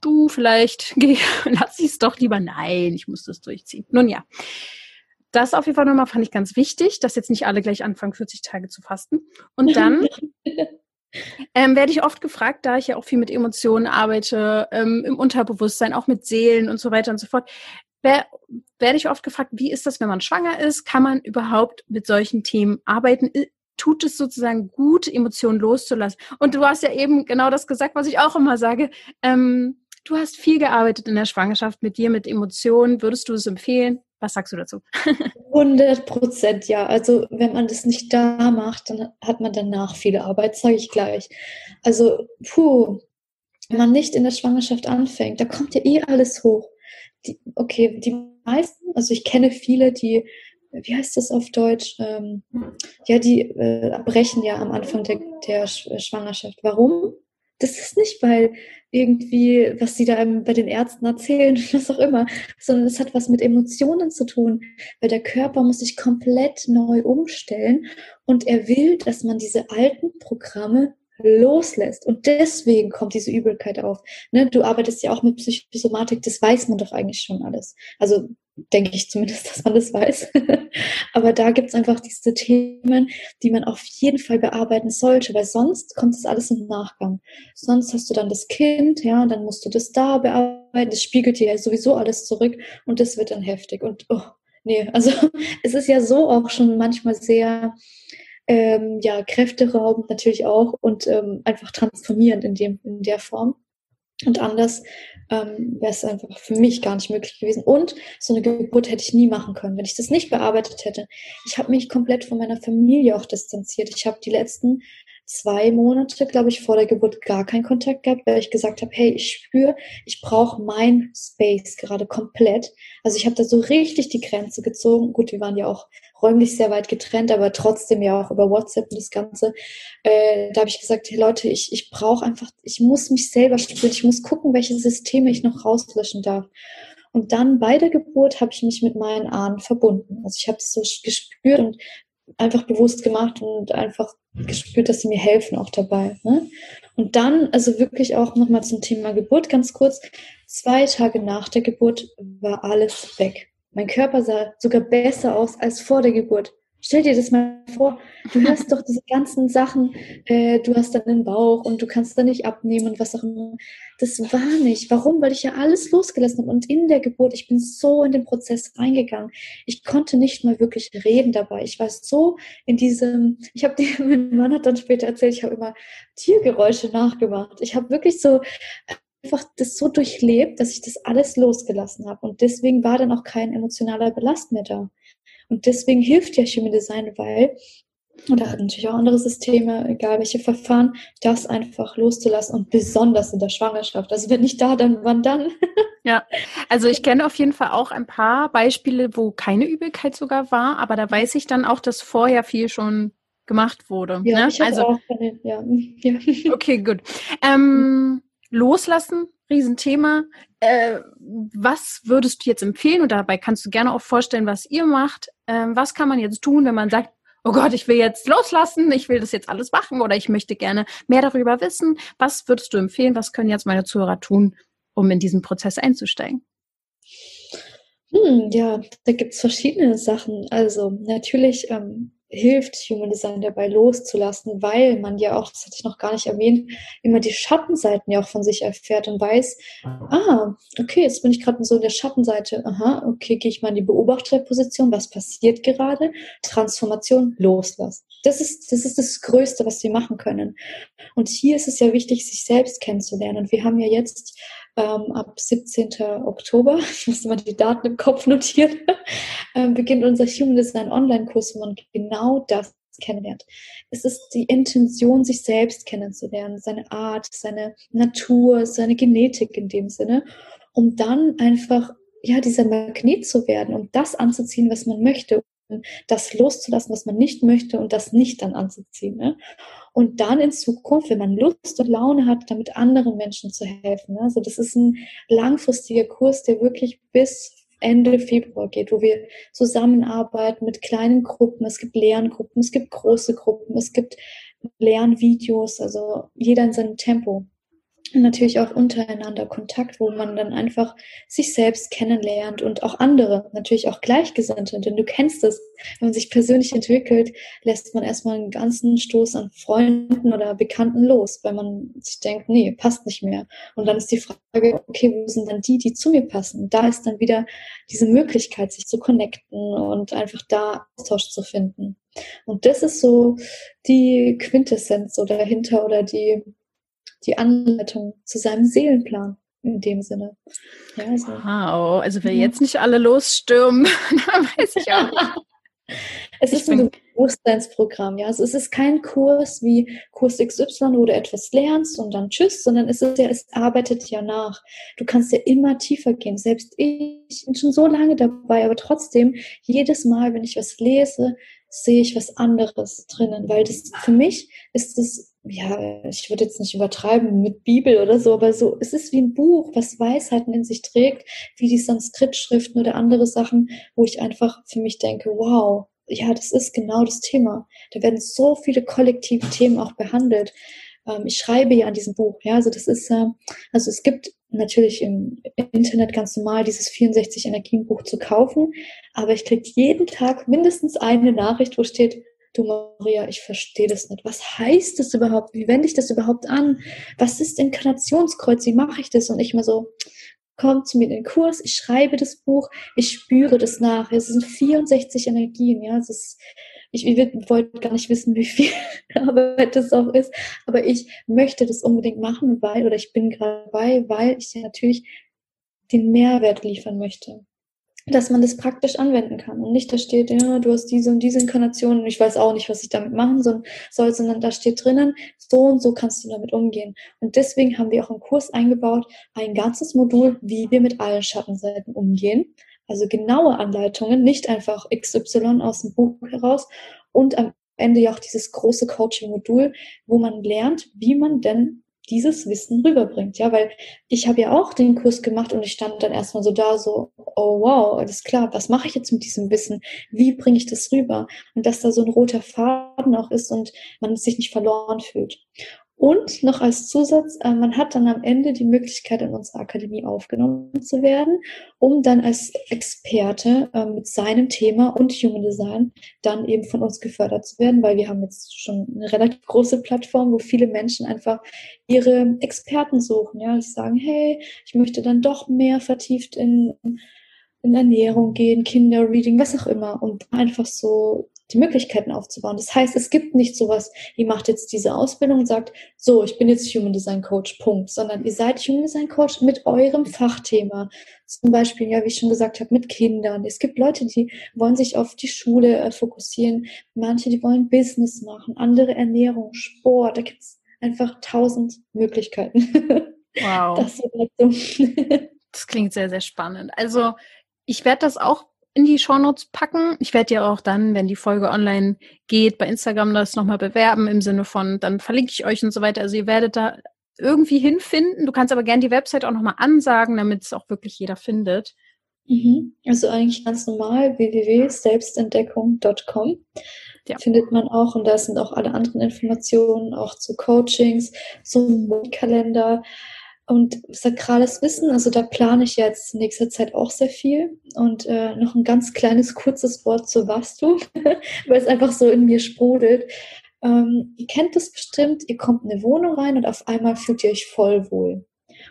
du, vielleicht [laughs] geh, lass ich es doch lieber. Nein, ich muss das durchziehen. Nun ja. Das auf jeden Fall nochmal fand ich ganz wichtig, dass jetzt nicht alle gleich anfangen, 40 Tage zu fasten. Und dann [laughs] ähm, werde ich oft gefragt, da ich ja auch viel mit Emotionen arbeite, ähm, im Unterbewusstsein, auch mit Seelen und so weiter und so fort werde ich oft gefragt, wie ist das, wenn man schwanger ist? Kann man überhaupt mit solchen Themen arbeiten? Tut es sozusagen gut, Emotionen loszulassen? Und du hast ja eben genau das gesagt, was ich auch immer sage. Ähm, du hast viel gearbeitet in der Schwangerschaft mit dir, mit Emotionen. Würdest du es empfehlen? Was sagst du dazu? [laughs] 100 Prozent, ja. Also wenn man das nicht da macht, dann hat man danach viele Arbeit, sage ich gleich. Also, puh, wenn man nicht in der Schwangerschaft anfängt, da kommt ja eh alles hoch die, okay, die meisten, also ich kenne viele, die, wie heißt das auf Deutsch? Ähm, ja, die äh, brechen ja am Anfang der, der äh, Schwangerschaft. Warum? Das ist nicht, weil irgendwie, was sie da bei den Ärzten erzählen, [laughs] was auch immer, sondern es hat was mit Emotionen zu tun, weil der Körper muss sich komplett neu umstellen und er will, dass man diese alten Programme loslässt. Und deswegen kommt diese Übelkeit auf. Ne? Du arbeitest ja auch mit Psychosomatik, das weiß man doch eigentlich schon alles. Also denke ich zumindest, [laughs] dass man das weiß. [laughs] Aber da gibt's einfach diese Themen, die man auf jeden Fall bearbeiten sollte, weil sonst kommt das alles im Nachgang. Sonst hast du dann das Kind, ja, und dann musst du das da bearbeiten, das spiegelt dir ja sowieso alles zurück und das wird dann heftig. Und oh, nee, also [laughs] es ist ja so auch schon manchmal sehr ähm, ja, kräfteraubend natürlich auch und ähm, einfach transformierend in, dem, in der Form. Und anders ähm, wäre es einfach für mich gar nicht möglich gewesen. Und so eine Geburt hätte ich nie machen können, wenn ich das nicht bearbeitet hätte. Ich habe mich komplett von meiner Familie auch distanziert. Ich habe die letzten zwei Monate, glaube ich, vor der Geburt gar keinen Kontakt gehabt, weil ich gesagt habe, hey, ich spüre, ich brauche mein Space gerade komplett. Also ich habe da so richtig die Grenze gezogen. Gut, wir waren ja auch räumlich sehr weit getrennt, aber trotzdem ja auch über WhatsApp und das Ganze. Äh, da habe ich gesagt, hey Leute, ich, ich brauche einfach, ich muss mich selber spüren, ich muss gucken, welche Systeme ich noch rauslöschen darf. Und dann bei der Geburt habe ich mich mit meinen Ahnen verbunden. Also ich habe es so gespürt und einfach bewusst gemacht und einfach gespürt, dass sie mir helfen auch dabei. Ne? Und dann, also wirklich auch nochmal zum Thema Geburt ganz kurz. Zwei Tage nach der Geburt war alles weg. Mein Körper sah sogar besser aus als vor der Geburt. Stell dir das mal vor, du [laughs] hörst doch diese ganzen Sachen, äh, du hast dann den Bauch und du kannst dann nicht abnehmen und was auch immer. Das war nicht. Warum? Weil ich ja alles losgelassen habe. Und in der Geburt, ich bin so in den Prozess reingegangen. Ich konnte nicht mal wirklich reden dabei. Ich war so in diesem, ich habe [laughs] dir, mein Mann hat dann später erzählt, ich habe immer Tiergeräusche nachgemacht. Ich habe wirklich so einfach das so durchlebt, dass ich das alles losgelassen habe. Und deswegen war dann auch kein emotionaler Belast mehr da. Und deswegen hilft ja Human Design, weil, und da hat natürlich auch andere Systeme, egal welche Verfahren, das einfach loszulassen und besonders in der Schwangerschaft. Also wenn nicht da, dann wann dann? [laughs] Ja, also ich kenne auf jeden Fall auch ein paar Beispiele, wo keine Übelkeit sogar war, aber da weiß ich dann auch, dass vorher viel schon gemacht wurde. Ja, ne? ich also auch ja. [laughs] ja. Okay, gut. Ähm, loslassen, Riesenthema. Äh, was würdest du jetzt empfehlen? Und dabei kannst du gerne auch vorstellen, was ihr macht. Ähm, was kann man jetzt tun, wenn man sagt, oh Gott, ich will jetzt loslassen, ich will das jetzt alles machen oder ich möchte gerne mehr darüber wissen. Was würdest du empfehlen? Was können jetzt meine Zuhörer tun, um in diesen Prozess einzusteigen? Hm, ja, da gibt es verschiedene Sachen. Also natürlich ähm, hilft Human Design dabei loszulassen, weil man ja auch, das hatte ich noch gar nicht erwähnt, immer die Schattenseiten ja auch von sich erfährt und weiß, ah, okay, jetzt bin ich gerade so in der Schattenseite, aha, okay, gehe ich mal in die Beobachterposition, was passiert gerade? Transformation, loslassen. Das ist, das ist das Größte, was wir machen können. Und hier ist es ja wichtig, sich selbst kennenzulernen. Und wir haben ja jetzt ähm, ab 17. Oktober, [laughs] ich muss immer die Daten im Kopf notieren, [laughs] ähm, beginnt unser Human Design Online-Kurs, wo man genau das kennenlernt. Es ist die Intention, sich selbst kennenzulernen, seine Art, seine Natur, seine Genetik in dem Sinne, um dann einfach ja dieser Magnet zu werden, um das anzuziehen, was man möchte, das loszulassen, was man nicht möchte und das nicht dann anzuziehen. Ne? und dann in Zukunft, wenn man Lust und Laune hat, damit anderen Menschen zu helfen. Also das ist ein langfristiger Kurs, der wirklich bis Ende Februar geht, wo wir zusammenarbeiten mit kleinen Gruppen. Es gibt Lerngruppen, es gibt große Gruppen, es gibt Lernvideos, also jeder in seinem Tempo natürlich auch untereinander Kontakt, wo man dann einfach sich selbst kennenlernt und auch andere, natürlich auch Gleichgesinnte. Denn du kennst es, wenn man sich persönlich entwickelt, lässt man erstmal einen ganzen Stoß an Freunden oder Bekannten los, weil man sich denkt, nee, passt nicht mehr. Und dann ist die Frage, okay, wo sind dann die, die zu mir passen? Und da ist dann wieder diese Möglichkeit, sich zu connecten und einfach da Austausch zu finden. Und das ist so die Quintessenz so dahinter oder die die Anleitung zu seinem Seelenplan in dem Sinne. Ja, also, wow, also wer jetzt nicht alle losstürmen, [laughs] dann weiß ich auch. [laughs] Es ich ist ein Bewusstseinsprogramm, ja. Also es ist kein Kurs wie Kurs XY, wo du etwas lernst und dann tschüss, sondern es ist ja, es arbeitet ja nach. Du kannst ja immer tiefer gehen. Selbst ich bin schon so lange dabei, aber trotzdem, jedes Mal, wenn ich was lese, sehe ich was anderes drinnen, weil das für mich ist das ja, ich würde jetzt nicht übertreiben mit Bibel oder so, aber so, es ist wie ein Buch, was Weisheiten in sich trägt, wie die Sanskrit-Schriften oder andere Sachen, wo ich einfach für mich denke, wow, ja, das ist genau das Thema. Da werden so viele kollektive Themen auch behandelt. Ähm, ich schreibe ja an diesem Buch, ja, also das ist, also es gibt natürlich im Internet ganz normal dieses 64 Energienbuch zu kaufen, aber ich kriege jeden Tag mindestens eine Nachricht, wo steht, du Maria, ich verstehe das nicht. Was heißt das überhaupt? Wie wende ich das überhaupt an? Was ist Inkarnationskreuz? Wie mache ich das? Und ich mal so, komm zu mir in den Kurs, ich schreibe das Buch, ich spüre das nach. Es sind 64 Energien, ja. Es ist, ich, wollte gar nicht wissen, wie viel [laughs] Arbeit das auch ist, aber ich möchte das unbedingt machen, weil, oder ich bin gerade dabei, weil ich natürlich den Mehrwert liefern möchte dass man das praktisch anwenden kann und nicht da steht, ja, du hast diese und diese Inkarnation und ich weiß auch nicht, was ich damit machen soll, sondern da steht drinnen, so und so kannst du damit umgehen. Und deswegen haben wir auch im Kurs eingebaut, ein ganzes Modul, wie wir mit allen Schattenseiten umgehen. Also genaue Anleitungen, nicht einfach XY aus dem Buch heraus und am Ende ja auch dieses große Coaching-Modul, wo man lernt, wie man denn dieses Wissen rüberbringt. Ja, weil ich habe ja auch den Kurs gemacht und ich stand dann erstmal so da, so, oh wow, alles klar, was mache ich jetzt mit diesem Wissen? Wie bringe ich das rüber? Und dass da so ein roter Faden auch ist und man sich nicht verloren fühlt. Und noch als Zusatz, äh, man hat dann am Ende die Möglichkeit, in unserer Akademie aufgenommen zu werden, um dann als Experte äh, mit seinem Thema und Human Design dann eben von uns gefördert zu werden, weil wir haben jetzt schon eine relativ große Plattform, wo viele Menschen einfach ihre Experten suchen. Ja, sie sagen, hey, ich möchte dann doch mehr vertieft in in Ernährung gehen, Kinderreading, was auch immer, und einfach so die Möglichkeiten aufzubauen. Das heißt, es gibt nicht sowas, ihr macht jetzt diese Ausbildung und sagt, so, ich bin jetzt Human Design Coach, Punkt, sondern ihr seid Human Design Coach mit eurem Fachthema. Zum Beispiel, ja, wie ich schon gesagt habe, mit Kindern. Es gibt Leute, die wollen sich auf die Schule äh, fokussieren, manche, die wollen Business machen, andere Ernährung, Sport, da gibt's einfach tausend Möglichkeiten. [laughs] Wow. Das, [laughs] das klingt sehr, sehr spannend. Also ich werde das auch in die Shownotes packen. Ich werde ja auch dann, wenn die Folge online geht, bei Instagram das nochmal bewerben im Sinne von, dann verlinke ich euch und so weiter. Also ihr werdet da irgendwie hinfinden. Du kannst aber gerne die Website auch nochmal ansagen, damit es auch wirklich jeder findet. Mhm. Also eigentlich ganz normal www.selbstentdeckung.com ja. findet man auch und da sind auch alle anderen Informationen, auch zu Coachings, zum Mondkalender. Und sakrales Wissen, also da plane ich jetzt in nächster Zeit auch sehr viel. Und äh, noch ein ganz kleines, kurzes Wort zu Vastu, [laughs] weil es einfach so in mir sprudelt. Ähm, ihr kennt das bestimmt, ihr kommt in eine Wohnung rein und auf einmal fühlt ihr euch voll wohl.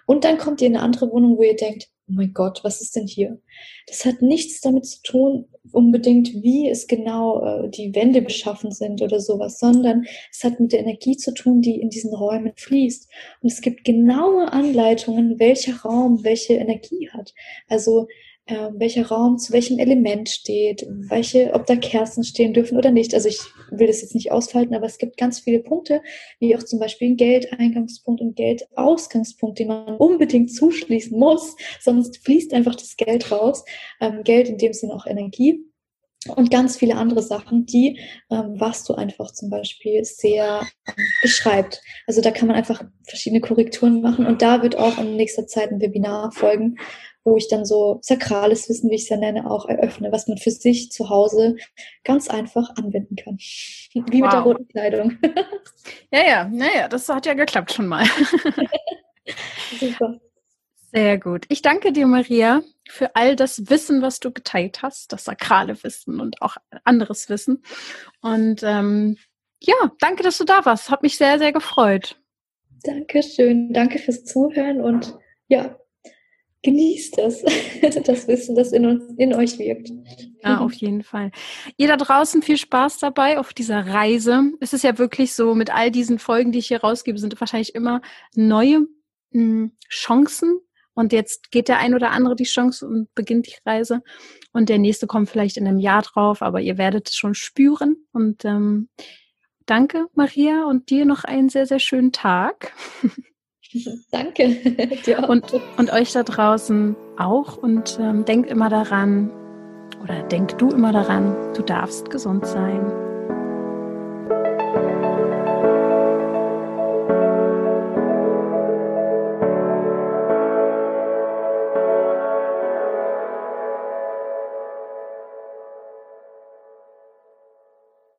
Und dann kommt ihr in eine andere Wohnung, wo ihr denkt, oh mein Gott, was ist denn hier? Das hat nichts damit zu tun, unbedingt, wie es genau äh, die Wände beschaffen sind oder sowas, sondern es hat mit der Energie zu tun, die in diesen Räumen fließt. Und es gibt genaue Anleitungen, welcher Raum welche Energie hat. Also äh, welcher Raum zu welchem Element steht, welche, ob da Kerzen stehen dürfen oder nicht. Also ich will das jetzt nicht ausfalten, aber es gibt ganz viele Punkte, wie auch zum Beispiel ein Geldeingangspunkt und Geldausgangspunkt, den man unbedingt zuschließen muss, sonst fließt einfach das Geld raus. Ähm, Geld in dem Sinne auch Energie und ganz viele andere Sachen, die ähm, was du einfach zum Beispiel sehr ähm, beschreibt. Also da kann man einfach verschiedene Korrekturen machen und da wird auch in nächster Zeit ein Webinar folgen, wo ich dann so sakrales Wissen, wie ich es ja nenne, auch eröffne, was man für sich zu Hause ganz einfach anwenden kann. Wie wow. mit der roten Kleidung. [laughs] ja, ja, naja, das hat ja geklappt schon mal. [laughs] Super. Sehr gut. Ich danke dir, Maria, für all das Wissen, was du geteilt hast, das sakrale Wissen und auch anderes Wissen. Und ähm, ja, danke, dass du da warst. Hat mich sehr, sehr gefreut. Dankeschön. Danke fürs Zuhören und ja, genießt das, [laughs] das Wissen, das in, uns, in euch wirkt. Ja, auf jeden Fall. Ihr da draußen viel Spaß dabei auf dieser Reise. Es ist ja wirklich so, mit all diesen Folgen, die ich hier rausgebe, sind wahrscheinlich immer neue mh, hm, Chancen. Und jetzt geht der ein oder andere die Chance und beginnt die Reise. Und der nächste kommt vielleicht in einem Jahr drauf, aber ihr werdet es schon spüren. Und ähm, danke, Maria, und dir noch einen sehr, sehr schönen Tag. [laughs] [laughs] Danke. und, und euch da draußen auch. Und ähm, denkt immer daran, oder denk du immer daran, du darfst gesund sein.